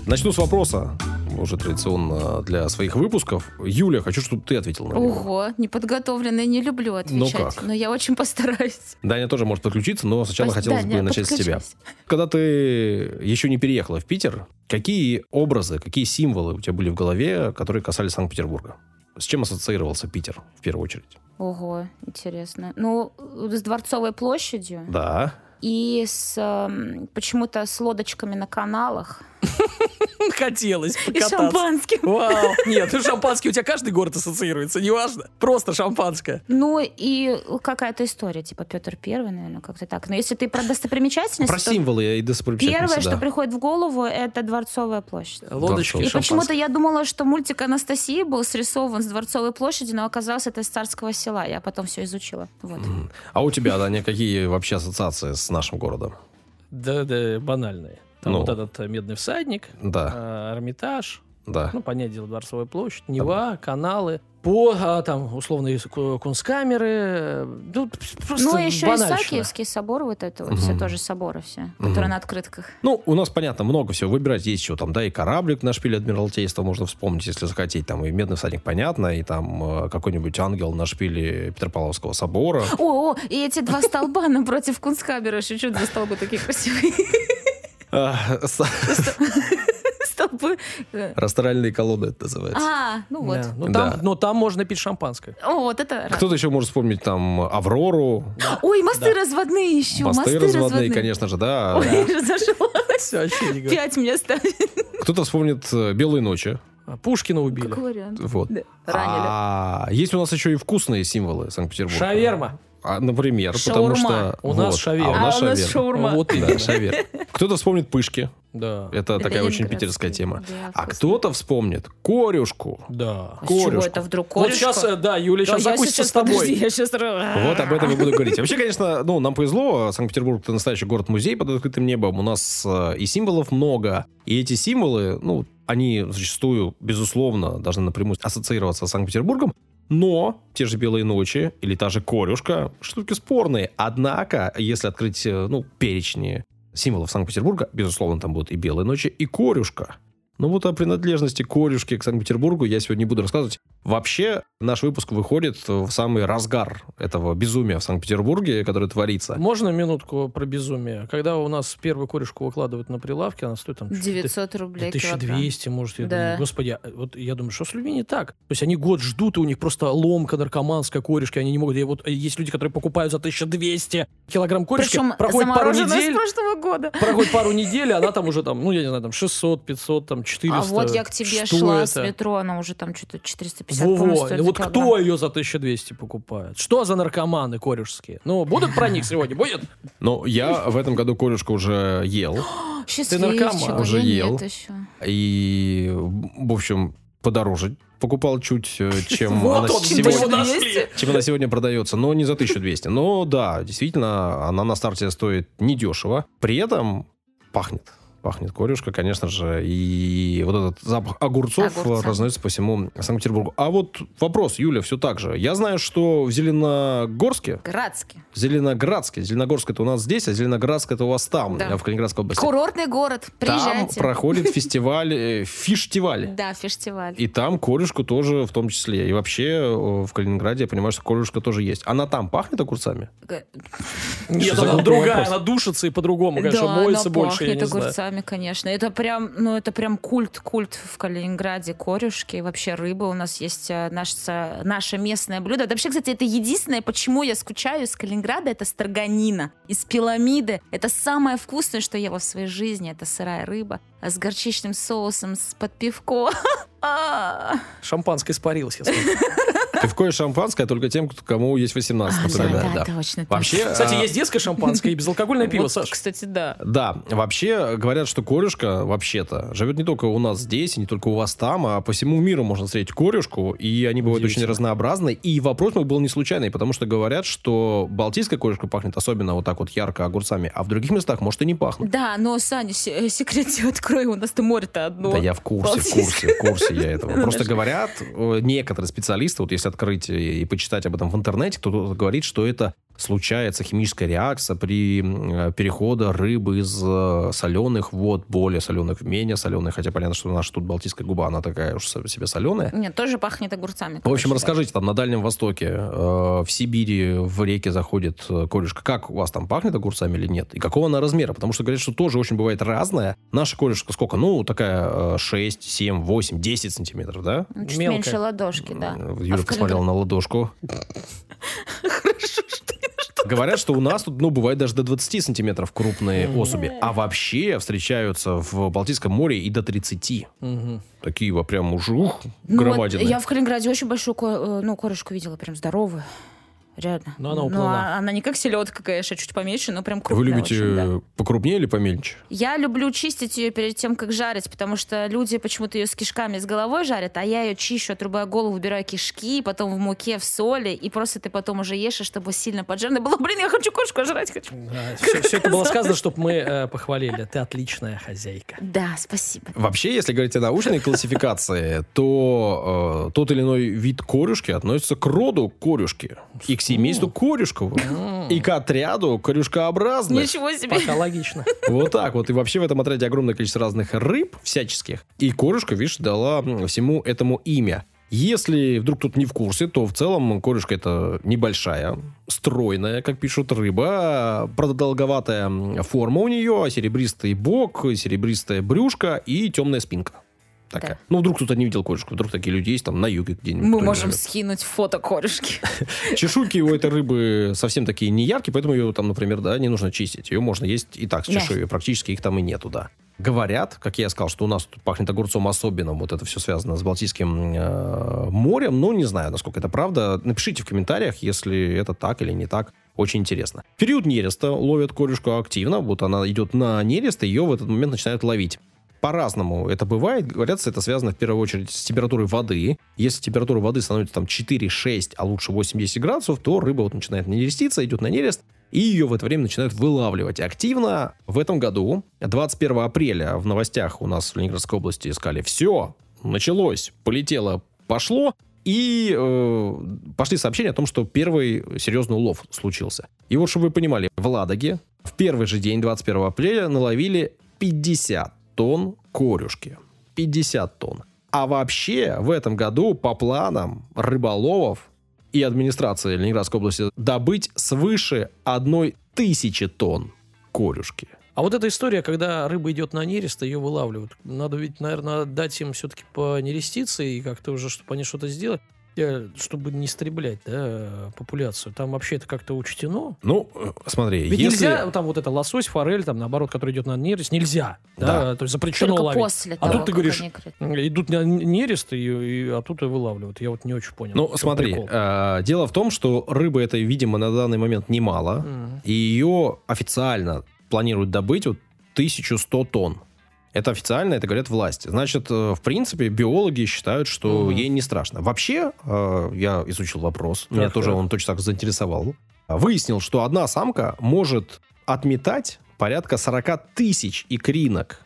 Начну с вопроса, уже традиционно для своих выпусков. Юля, хочу, чтобы ты ответила на него. Ого, неподготовленная, не люблю отвечать. Ну как? Но я очень постараюсь. Даня тоже может подключиться, но сначала Пос- хотелось Даня, бы начать с тебя. Когда ты еще не переехала в Питер, какие образы, какие символы у тебя были в голове, которые касались Санкт-Петербурга? С чем ассоциировался Питер в первую очередь? Ого, интересно. Ну, с Дворцовой площадью Да. И с почему-то с лодочками на каналах. Хотелось И покататься. шампанским. Вау. Нет, ну шампанский у тебя каждый город ассоциируется, неважно. Просто шампанское. Ну, и какая-то история, типа Петр Первый, наверное, как-то так. Но если ты про достопримечательности, Про то символы и достопримечательности, первое, что да. приходит в голову, это Дворцовая площадь. Лодочки И И и почему-то я думала, что мультик Анастасии был срисован с Дворцовой площади, но оказалось, это из Царского села. Я потом все изучила. Вот. А у тебя, Даня, какие вообще ассоциации с нашим городом? Да, да, банальные. Там Ну. вот этот э, медный всадник, Да, э, Эрмитаж, да. ну, понятное дело, Дворцовая площадь, Нева, каналы, по, а, там, условные ку- кунсткамеры, э, ну, просто Ну, еще и банальщина. Исаакиевский собор, вот это вот, Мгм. все тоже соборы все, Мгм. которые на открытках. Ну, у нас, понятно, много всего. Выбирать есть что там, да, и кораблик на шпиле Адмиралтейства можно вспомнить, если захотеть. Там и Медный всадник, понятно, и там э, какой-нибудь ангел на шпиле Петропавловского собора. О, о, и эти два столба напротив Кунсткамера. Шучу, два столба такие красивые. Столбы. э, Растральные колоды это называется. А, ну вот. Да, ну, Да. там, но там можно пить шампанское. О, вот это... Кто-то еще может вспомнить там Аврору, Ой, мосты разводные еще. мосты разводные, конечно же, да. Ой, я разошлась. Все, вообще не говорю. Пять мне ставит. Кто-то вспомнит э, «Белые ночи». А, Пушкина убили. Как вариант. Вот. Да, Ранили. А есть у нас еще и вкусные символы Санкт-Петербурга. Шаверма. А, например, Шаурма. потому что... У нас вот. шаверма. А у нас А у нас шаверма. шаурма. Вот Да, именно. шаверма. Кто-то вспомнит пышки. Да. Это такая очень питерская тема. да, А кто-то вспомнит корюшку. Да. А с чего корюшку. это вдруг Вот корюшка? сейчас, да, Юля, Да, сейчас я закончится сейчас, с тобой. подожди, я сейчас... Вот об этом и буду говорить. Вообще, конечно, ну, нам повезло. Санкт-Петербург — это настоящий город-музей под открытым небом. У нас э, и символов много. И эти символы, ну, они зачастую, безусловно, должны напрямую ассоциироваться с Санкт-Петербургом. Но те же «Белые ночи» или та же «Корюшка» — штуки спорные. Однако, если открыть, э, ну, перечни символов Санкт-Петербурга, безусловно, там будут и «Белые ночи», и «Корюшка». Ну вот о принадлежности корюшки к Санкт-Петербургу я сегодня не буду рассказывать. Вообще, наш выпуск выходит в самый разгар этого безумия в Санкт-Петербурге, которое творится. Можно минутку про безумие? Когда у нас первую корешку выкладывают на прилавке, она стоит там... чуть ли 900 рублей килограмм. 1200, может, я Да. думаю, господи, а вот я думаю, что с людьми не так? То есть они год ждут, и у них просто ломка наркоманская корешки, они не могут, и вот есть люди, которые покупают за 1200 килограмм корешки, Причем проходит пару недель, с прошлого года. проходит пару недель, она там уже там, ну, я не знаю, там 600, 500, там 400. А вот я к тебе шла это? с метро, она уже там что-то 450 Во-во, по-моему, стоит вот килограмм. кто ее за 1200 покупает? Что за наркоманы корешские? Ну, будут про них сегодня? Будет? Но я в этом году корюшку уже ел. Счастливчик, наркоман. а Уже ел. И, в общем, подороже покупал чуть, э, чем Вот она он, сегодня... мы его нашли. 200? чем она сегодня продается, но не за 1200. Но да, действительно, она на старте стоит недешево. При этом пахнет. Пахнет корюшка, конечно же, и вот этот запах огурцов Огурца. разносится по всему Санкт-Петербургу. А вот вопрос, Юля, все так же. Я знаю, что в Зеленогорске, Градский. Зеленоградске, Зеленогорск это у нас здесь, а Зеленоградск это у вас там, Да. в Калининградской области. Курортный город. Там Приезжайте. проходит фестиваль, э, фиштиваль. Да, фестиваль. И там корюшку тоже в том числе. И вообще э, в Калининграде я понимаю, что корюшка тоже есть. Она там пахнет огурцами? Нет, она другая, она душится и по-другому, конечно, моется больше, я не знаю. Огурцами, конечно. Это прям, ну, это прям культ, культ в Калининграде, корюшки, вообще рыба. У нас есть а, наше, наше местное блюдо. Это вообще, кстати, это единственное, почему я скучаю из Калининграда, это строганина из пиламиды. Это самое вкусное, что ела в своей жизни. Это сырая рыба с горчичным соусом, с под пивко. А. Шампанское испарилось, я смотрю. Пивко и шампанское только тем, кому есть 18, Да, например. да, да. точно. Вообще. Кстати, а, есть детское шампанское и безалкогольное пиво, Саш. Кстати, да. Да, вообще говорят, что корюшка вообще-то живет не только у нас здесь, и не только у вас там, а по всему миру можно встретить корюшку, и они бывают очень Удивительно. разнообразные. И вопрос мой был не случайный, потому что говорят, что балтийская корюшка пахнет особенно вот так вот ярко огурцами, а в других местах может и не пахнуть. Да, но, Саня, се- секрет тебе открою, у нас-то море-то одно. Да я в курсе, в курсе, в курсе я этого. Просто говорят, э, некоторые специалисты, вот если открыть и, и почитать об этом в интернете, кто-то говорит, что это случается химическая реакция при э, переходе рыбы из э, соленых вод, более соленых в менее соленые, хотя понятно, что наша тут Балтийская губа, она такая уж себе соленая. Нет, тоже пахнет огурцами. В общем, расскажите, там на Дальнем Востоке, э, в Сибири, в реке заходит корюшка. Как у вас там пахнет огурцами или нет? И какого она размера? Потому что говорят, что тоже очень бывает разная. Наша корюшка сколько? Ну, такая э, 6, 7, 8, 10 сантиметров, да? Ну, Чуть Мелкая. меньше ладошки, да. Э, А посмотрела на ладошку. Говорят, что у нас тут, ну, бывает даже до 20 сантиметров крупные особи. А вообще встречаются в Балтийском море и до 30. Мгм. Такие вот прям уж ух, Ну, вот громадины. я в Калининграде очень большую э, ну, корешку видела, прям здоровую. Реально. Но она Ну, уплыла. а она не как селедка, конечно, чуть поменьше, но прям крупная Вы любите очень, да. покрупнее или помельче? Я люблю чистить ее перед тем, как жарить, потому что люди почему-то ее с кишками, с головой жарят, а я ее чищу, отрубаю голову, убираю кишки, потом в муке, в соли, и просто ты потом уже ешь, чтобы сильно поджарено было. Блин, я хочу кошку жрать хочу. Да, все, это было сказано, чтобы мы э, похвалили. Ты отличная хозяйка. Да, спасибо. Вообще, если говорить о научной классификации, то э, тот или иной вид корюшки относится к роду корюшки и к семейству корюшковых, и к отряду корюшкообразных. Ничего себе. Пока логично. Вот так вот. И вообще в этом отряде огромное количество разных рыб всяческих. И корюшка, видишь, дала всему этому имя. Если вдруг тут не в курсе, то в целом корюшка это небольшая, стройная, как пишут, рыба, продолговатая форма у нее, серебристый бок, серебристое брюшко и темная спинка. Такая. Да. Ну, вдруг кто-то не видел корюшку, вдруг такие люди есть там на юге где-нибудь. Мы можем живет. скинуть фото корешки. Чешуйки у этой рыбы совсем такие не яркие, поэтому ее там, например, да, не нужно чистить. Ее можно есть и так с чешуей. Практически их там и нету, да. Говорят, как я сказал, что у нас тут пахнет огурцом особенным. Вот это все связано с Балтийским э, морем. Ну, не знаю, насколько это правда. Напишите в комментариях, если это так или не так. очень интересно. В период нереста ловят корюшку активно. Вот она идет на нерест, и ее в этот момент начинают ловить. По-разному это бывает. Говорят, это связано в первую очередь с температурой воды. Если температура воды становится там 4-6, а лучше 8-10 градусов, то рыба вот начинает нереститься, идет на нерест, и ее в это время начинают вылавливать активно. В этом году, 21 апреля, в новостях у нас в Ленинградской области искали все, началось, полетело, пошло, и э, пошли сообщения о том, что первый серьезный улов случился. И вот, чтобы вы понимали, в Ладоге в первый же день, 21 апреля, наловили 50 тонн корюшки. 50 тонн. А вообще в этом году по планам рыболовов и администрации Ленинградской области добыть свыше одной тысячи тонн корюшки. А вот эта история, когда рыба идет на нерест, ее вылавливают. Надо ведь, наверное, дать им все-таки понереститься и как-то уже, чтобы они что-то сделали чтобы не истреблять да, популяцию. Там вообще это как-то учтено. Ну, э, смотри, Ведь если... нельзя, там вот это лосось, форель, там наоборот, который идет на нерест, нельзя. Да. да то есть запрещено Только ловить. после а того, тут ты говоришь, идут на нерест, и, и, а тут и вылавливают. Я вот не очень понял. Ну, смотри, э, дело в том, что рыбы это, видимо, на данный момент немало, mm. и ее официально планируют добыть вот 1100 тонн. Это официально, это говорят власти. Значит, э, в принципе, биологи считают, что угу. ей не страшно. Вообще, э, я изучил вопрос, так, меня тоже он точно так заинтересовал. Выяснил, что одна самка может отметать порядка 40 тысяч икринок.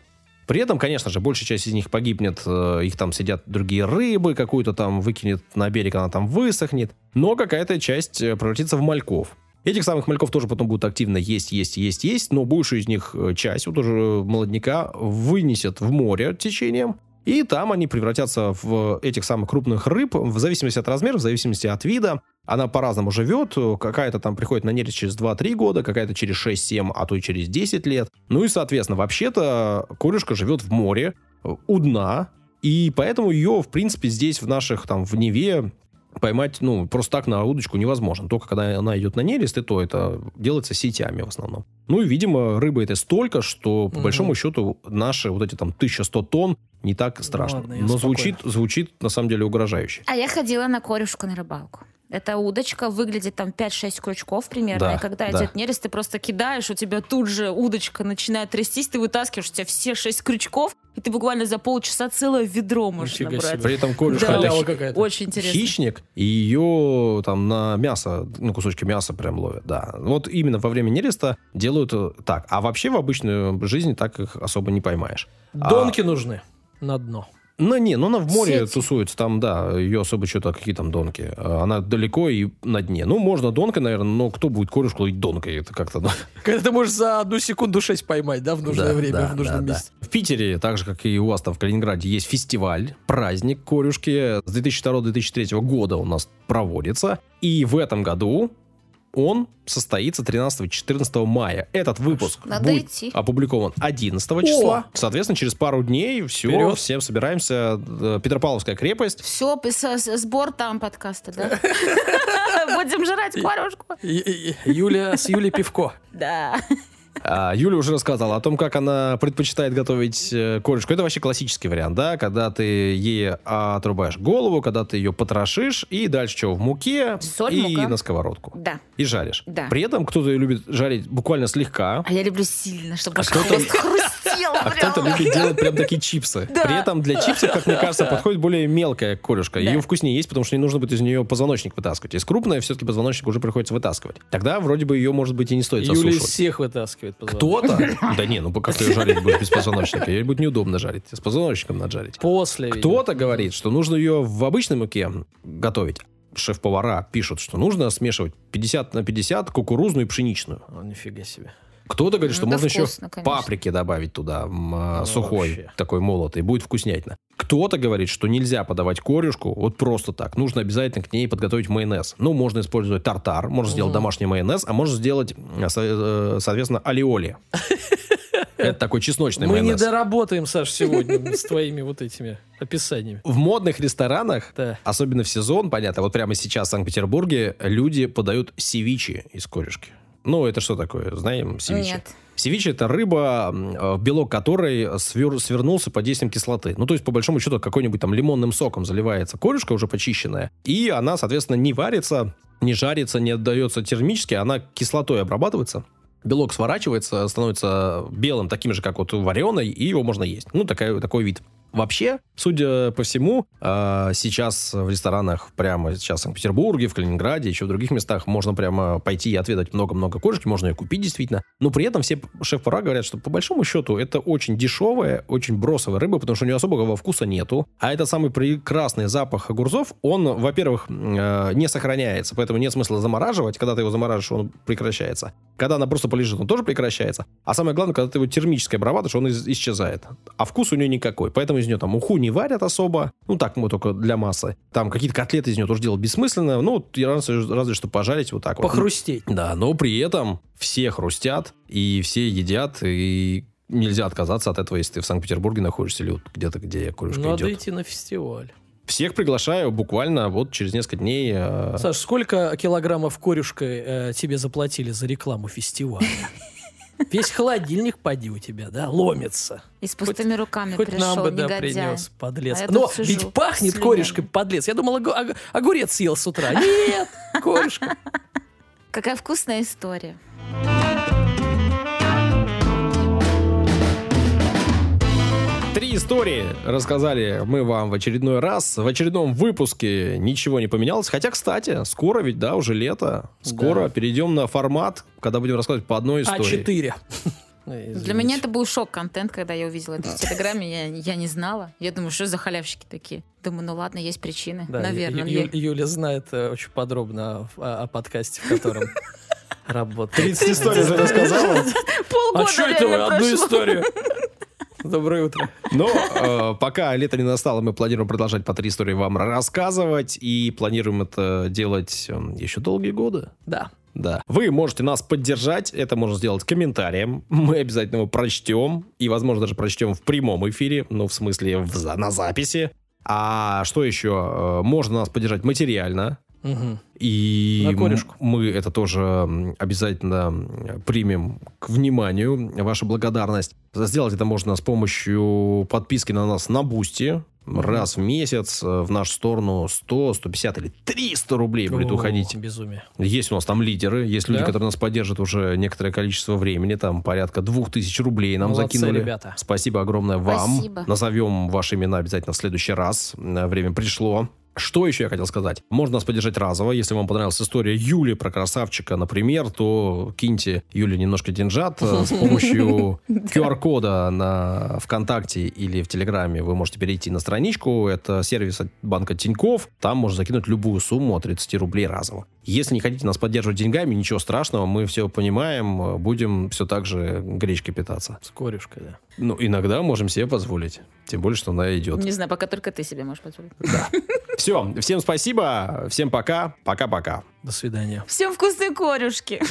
При этом, конечно же, большая часть из них погибнет, э, их там сидят другие рыбы, какую-то там выкинет на берег, она там высохнет. Но какая-то часть превратится в мальков. Этих самых мальков тоже потом будут активно есть, есть, есть, есть, но большую из них э, часть, вот уже молодняка, вынесет в море течением, и там они превратятся в этих самых крупных рыб, в зависимости от размера, в зависимости от вида. Она по-разному живет. Какая-то там приходит на нерест через 2-3 года, какая-то через 6-7, а то и через 10 лет. Ну и, соответственно, вообще-то корюшка живет в море, у дна, и поэтому ее, в принципе, здесь в наших, там, в Неве поймать, ну, просто так на удочку невозможно. Только когда она идет на нерест, и то это делается сетями в основном. Ну и, видимо, рыбы это столько, что, по угу. большому счету, наши вот эти там 1100 тонн не так страшно. Ладно, Но звучит, звучит, на самом деле, угрожающе. А я ходила на корюшку на рыбалку. Эта удочка выглядит там 5-6 крючков примерно. Да, и когда да. идет нерест, ты просто кидаешь, у тебя тут же удочка начинает трястись, ты вытаскиваешь, у тебя все 6 крючков, и ты буквально за полчаса целое ведро можешь Нифига набрать. Себе. При этом корюшка да, какая-то. Очень интересно. Хищник, и ее там на мясо, ну, кусочки мяса прям ловят, да. Вот именно во время нереста делают э, так. А вообще в обычной жизни так их особо не поймаешь. Донки а... нужны на дно. Ну, не, ну она в море Сеть. тусуется, там, да, ее особо что-то, какие там донки. Она далеко и на дне. Ну, можно донкой, наверное, но кто будет корюшку ловить донкой? Это как-то... Ну... Когда ты можешь за одну секунду шесть поймать, да, в нужное да, время, да, в нужном да, месте. Да. В Питере, так же, как и у вас там в Калининграде, есть фестиваль, праздник корюшки. С 2002-2003 года у нас проводится. И в этом году он состоится 13-14 мая. Этот выпуск Надо будет идти. опубликован 11 числа. О! Соответственно, через пару дней все, Вперед. всем собираемся. Э, Петропавловская крепость. Все, сбор там подкаста, да? Будем жрать корюшку. Юля с Юлей Пивко. Да. А, Юля уже рассказала о том, как она предпочитает готовить э, корешку. Это вообще классический вариант, да, когда ты ей отрубаешь голову, когда ты ее потрошишь, и дальше что, в муке Соль, и мука. на сковородку. Да. И жаришь. Да. При этом кто-то любит жарить буквально слегка. А я люблю сильно, чтобы а хруст хрустел. А кто-то любит делать прям такие чипсы. Да. При этом для чипсов, как мне кажется, подходит более мелкая корешка. Да. Ее вкуснее есть, потому что не нужно будет из нее позвоночник вытаскивать. Из крупной все-таки позвоночник уже приходится вытаскивать. Тогда вроде бы ее, может быть, и не стоит Юля засушивать. из всех вытаскивает Кто-то? Да не, ну как ты ее жарить будешь без позвоночника? Ее будет неудобно жарить. С позвоночником надо жарить. После. Кто-то говорит, что нужно ее в обычной муке готовить. Шеф-повара пишут, что нужно смешивать 50 на 50 кукурузную и пшеничную. О, нифига себе. Кто-то говорит, что ну, можно вкусно, еще конечно. паприки добавить туда, ну, сухой, вообще. такой молотый, будет вкуснятина. Кто-то говорит, что нельзя подавать корюшку вот просто так. Нужно обязательно к ней подготовить майонез. Ну, можно использовать тартар, можно сделать домашний майонез, а можно сделать, э, э, соответственно, алиоли. Это такой чесночный Мы майонез. не доработаем, Саш, сегодня с твоими вот этими описаниями. В модных ресторанах, да. особенно в сезон, понятно, вот прямо сейчас в Санкт-Петербурге люди подают севичи из корешки. Ну, это что такое? Знаем севичи? Нет. Севиче это рыба, э, белок которой свер, свернулся под действием кислоты. Ну, то есть, по большому счету, какой-нибудь там лимонным соком заливается корюшка уже почищенная, и она, соответственно, не варится, не жарится, не отдается термически, она кислотой обрабатывается белок сворачивается, становится белым, таким же, как вот вареный, и его можно есть. Ну, такая, такой вид. Вообще, судя по всему, а, сейчас в ресторанах прямо сейчас в Санкт-Петербурге, в Калининграде, еще в других местах можно прямо пойти и отведать много-много кошки, можно ее купить действительно. Но при этом все шеф-повара говорят, что по большому счету это очень дешевая, очень бросовая рыба, потому что у нее особого вкуса нету. А этот самый прекрасный запах огурцов, он, во-первых, а, не сохраняется, поэтому нет смысла замораживать. Когда ты его замораживаешь, он прекращается. Когда она просто полежит, он тоже прекращается. А самое главное, когда ты его термически обрабатываешь, он исчезает. А вкус у нее никакой. Поэтому из нее там уху не варят особо. Ну, так мы только для массы. Там какие-то котлеты из нее тоже делать бессмысленно. Ну, разве, разве что пожарить вот так Похрустеть. вот. Да, но при этом все хрустят, и все едят, и нельзя отказаться от этого, если ты в Санкт-Петербурге находишься или вот где-то, где курюшка Надо идет. идти на фестиваль. Всех приглашаю буквально вот через несколько дней. Э... Саш, сколько килограммов корюшкой э, тебе заплатили за рекламу фестиваля? Весь холодильник, поди, у тебя, да, ломится. И с пустыми хоть, руками хоть пришел, нам бы, да, негодяй. принес, подлец. А Но ведь пахнет корешкой, подлец. Я думал, ог- огурец съел с утра. Нет, корешка. Какая вкусная история. Истории рассказали мы вам в очередной раз. В очередном выпуске ничего не поменялось. Хотя, кстати, скоро ведь, да, уже лето. Скоро Да. перейдем на формат, когда будем рассказывать по одной истории. А4. Для меня это был шок-контент, когда я увидела это в Телеграме. Я, я не знала. Я думаю, что за халявщики такие? Думаю, ну ладно, есть причины. Да, Наверное. Ю- Ю- Юля знает э, очень подробно о, о подкасте, в котором работает. 30 историй уже рассказала. Полгода А что это вы? Одну историю. Доброе утро. Но э, пока лето не настало, мы планируем продолжать по три истории вам рассказывать. И планируем это делать э, еще долгие годы. Да. Да. Вы можете нас поддержать. Это можно сделать комментарием. Мы обязательно его прочтем. И, возможно, даже прочтем в прямом эфире. Ну, в смысле, в на записи. А что еще? Э, Можно нас поддержать материально. Мгм. И На корешку. м- мы это тоже обязательно примем к вниманию, ваша благодарность. Сделать это можно с помощью подписки на нас на Бусти. Раз в месяц э, в нашу сторону 100, 150 или 300 рублей будет О, уходить. Безумие. Есть у нас там лидеры, есть люди, Да? которые нас поддержат уже некоторое количество времени, там порядка 2000 рублей нам Молодцы, закинули. ребята. Спасибо огромное вам. Спасибо. Назовем ваши имена обязательно в следующий раз. Время пришло. Что еще я хотел сказать? Можно нас поддержать разово. Если вам понравилась история Юли про красавчика, например, то киньте Юле немножко деньжат э, с помощью QR-кода на ВКонтакте или в Телеграме. Вы можете перейти на страничку. Это сервис от банка Тиньков. Там можно закинуть любую сумму от 30 рублей разово. Если не хотите нас поддерживать деньгами, ничего страшного, мы все понимаем, будем все так же гречкой питаться. С корюшкой, да. Ну, иногда можем себе позволить. Тем более, что она идет. Не знаю, пока только ты себе можешь позволить. Все, всем спасибо, всем пока, пока-пока. До свидания. Всем вкусные корюшки.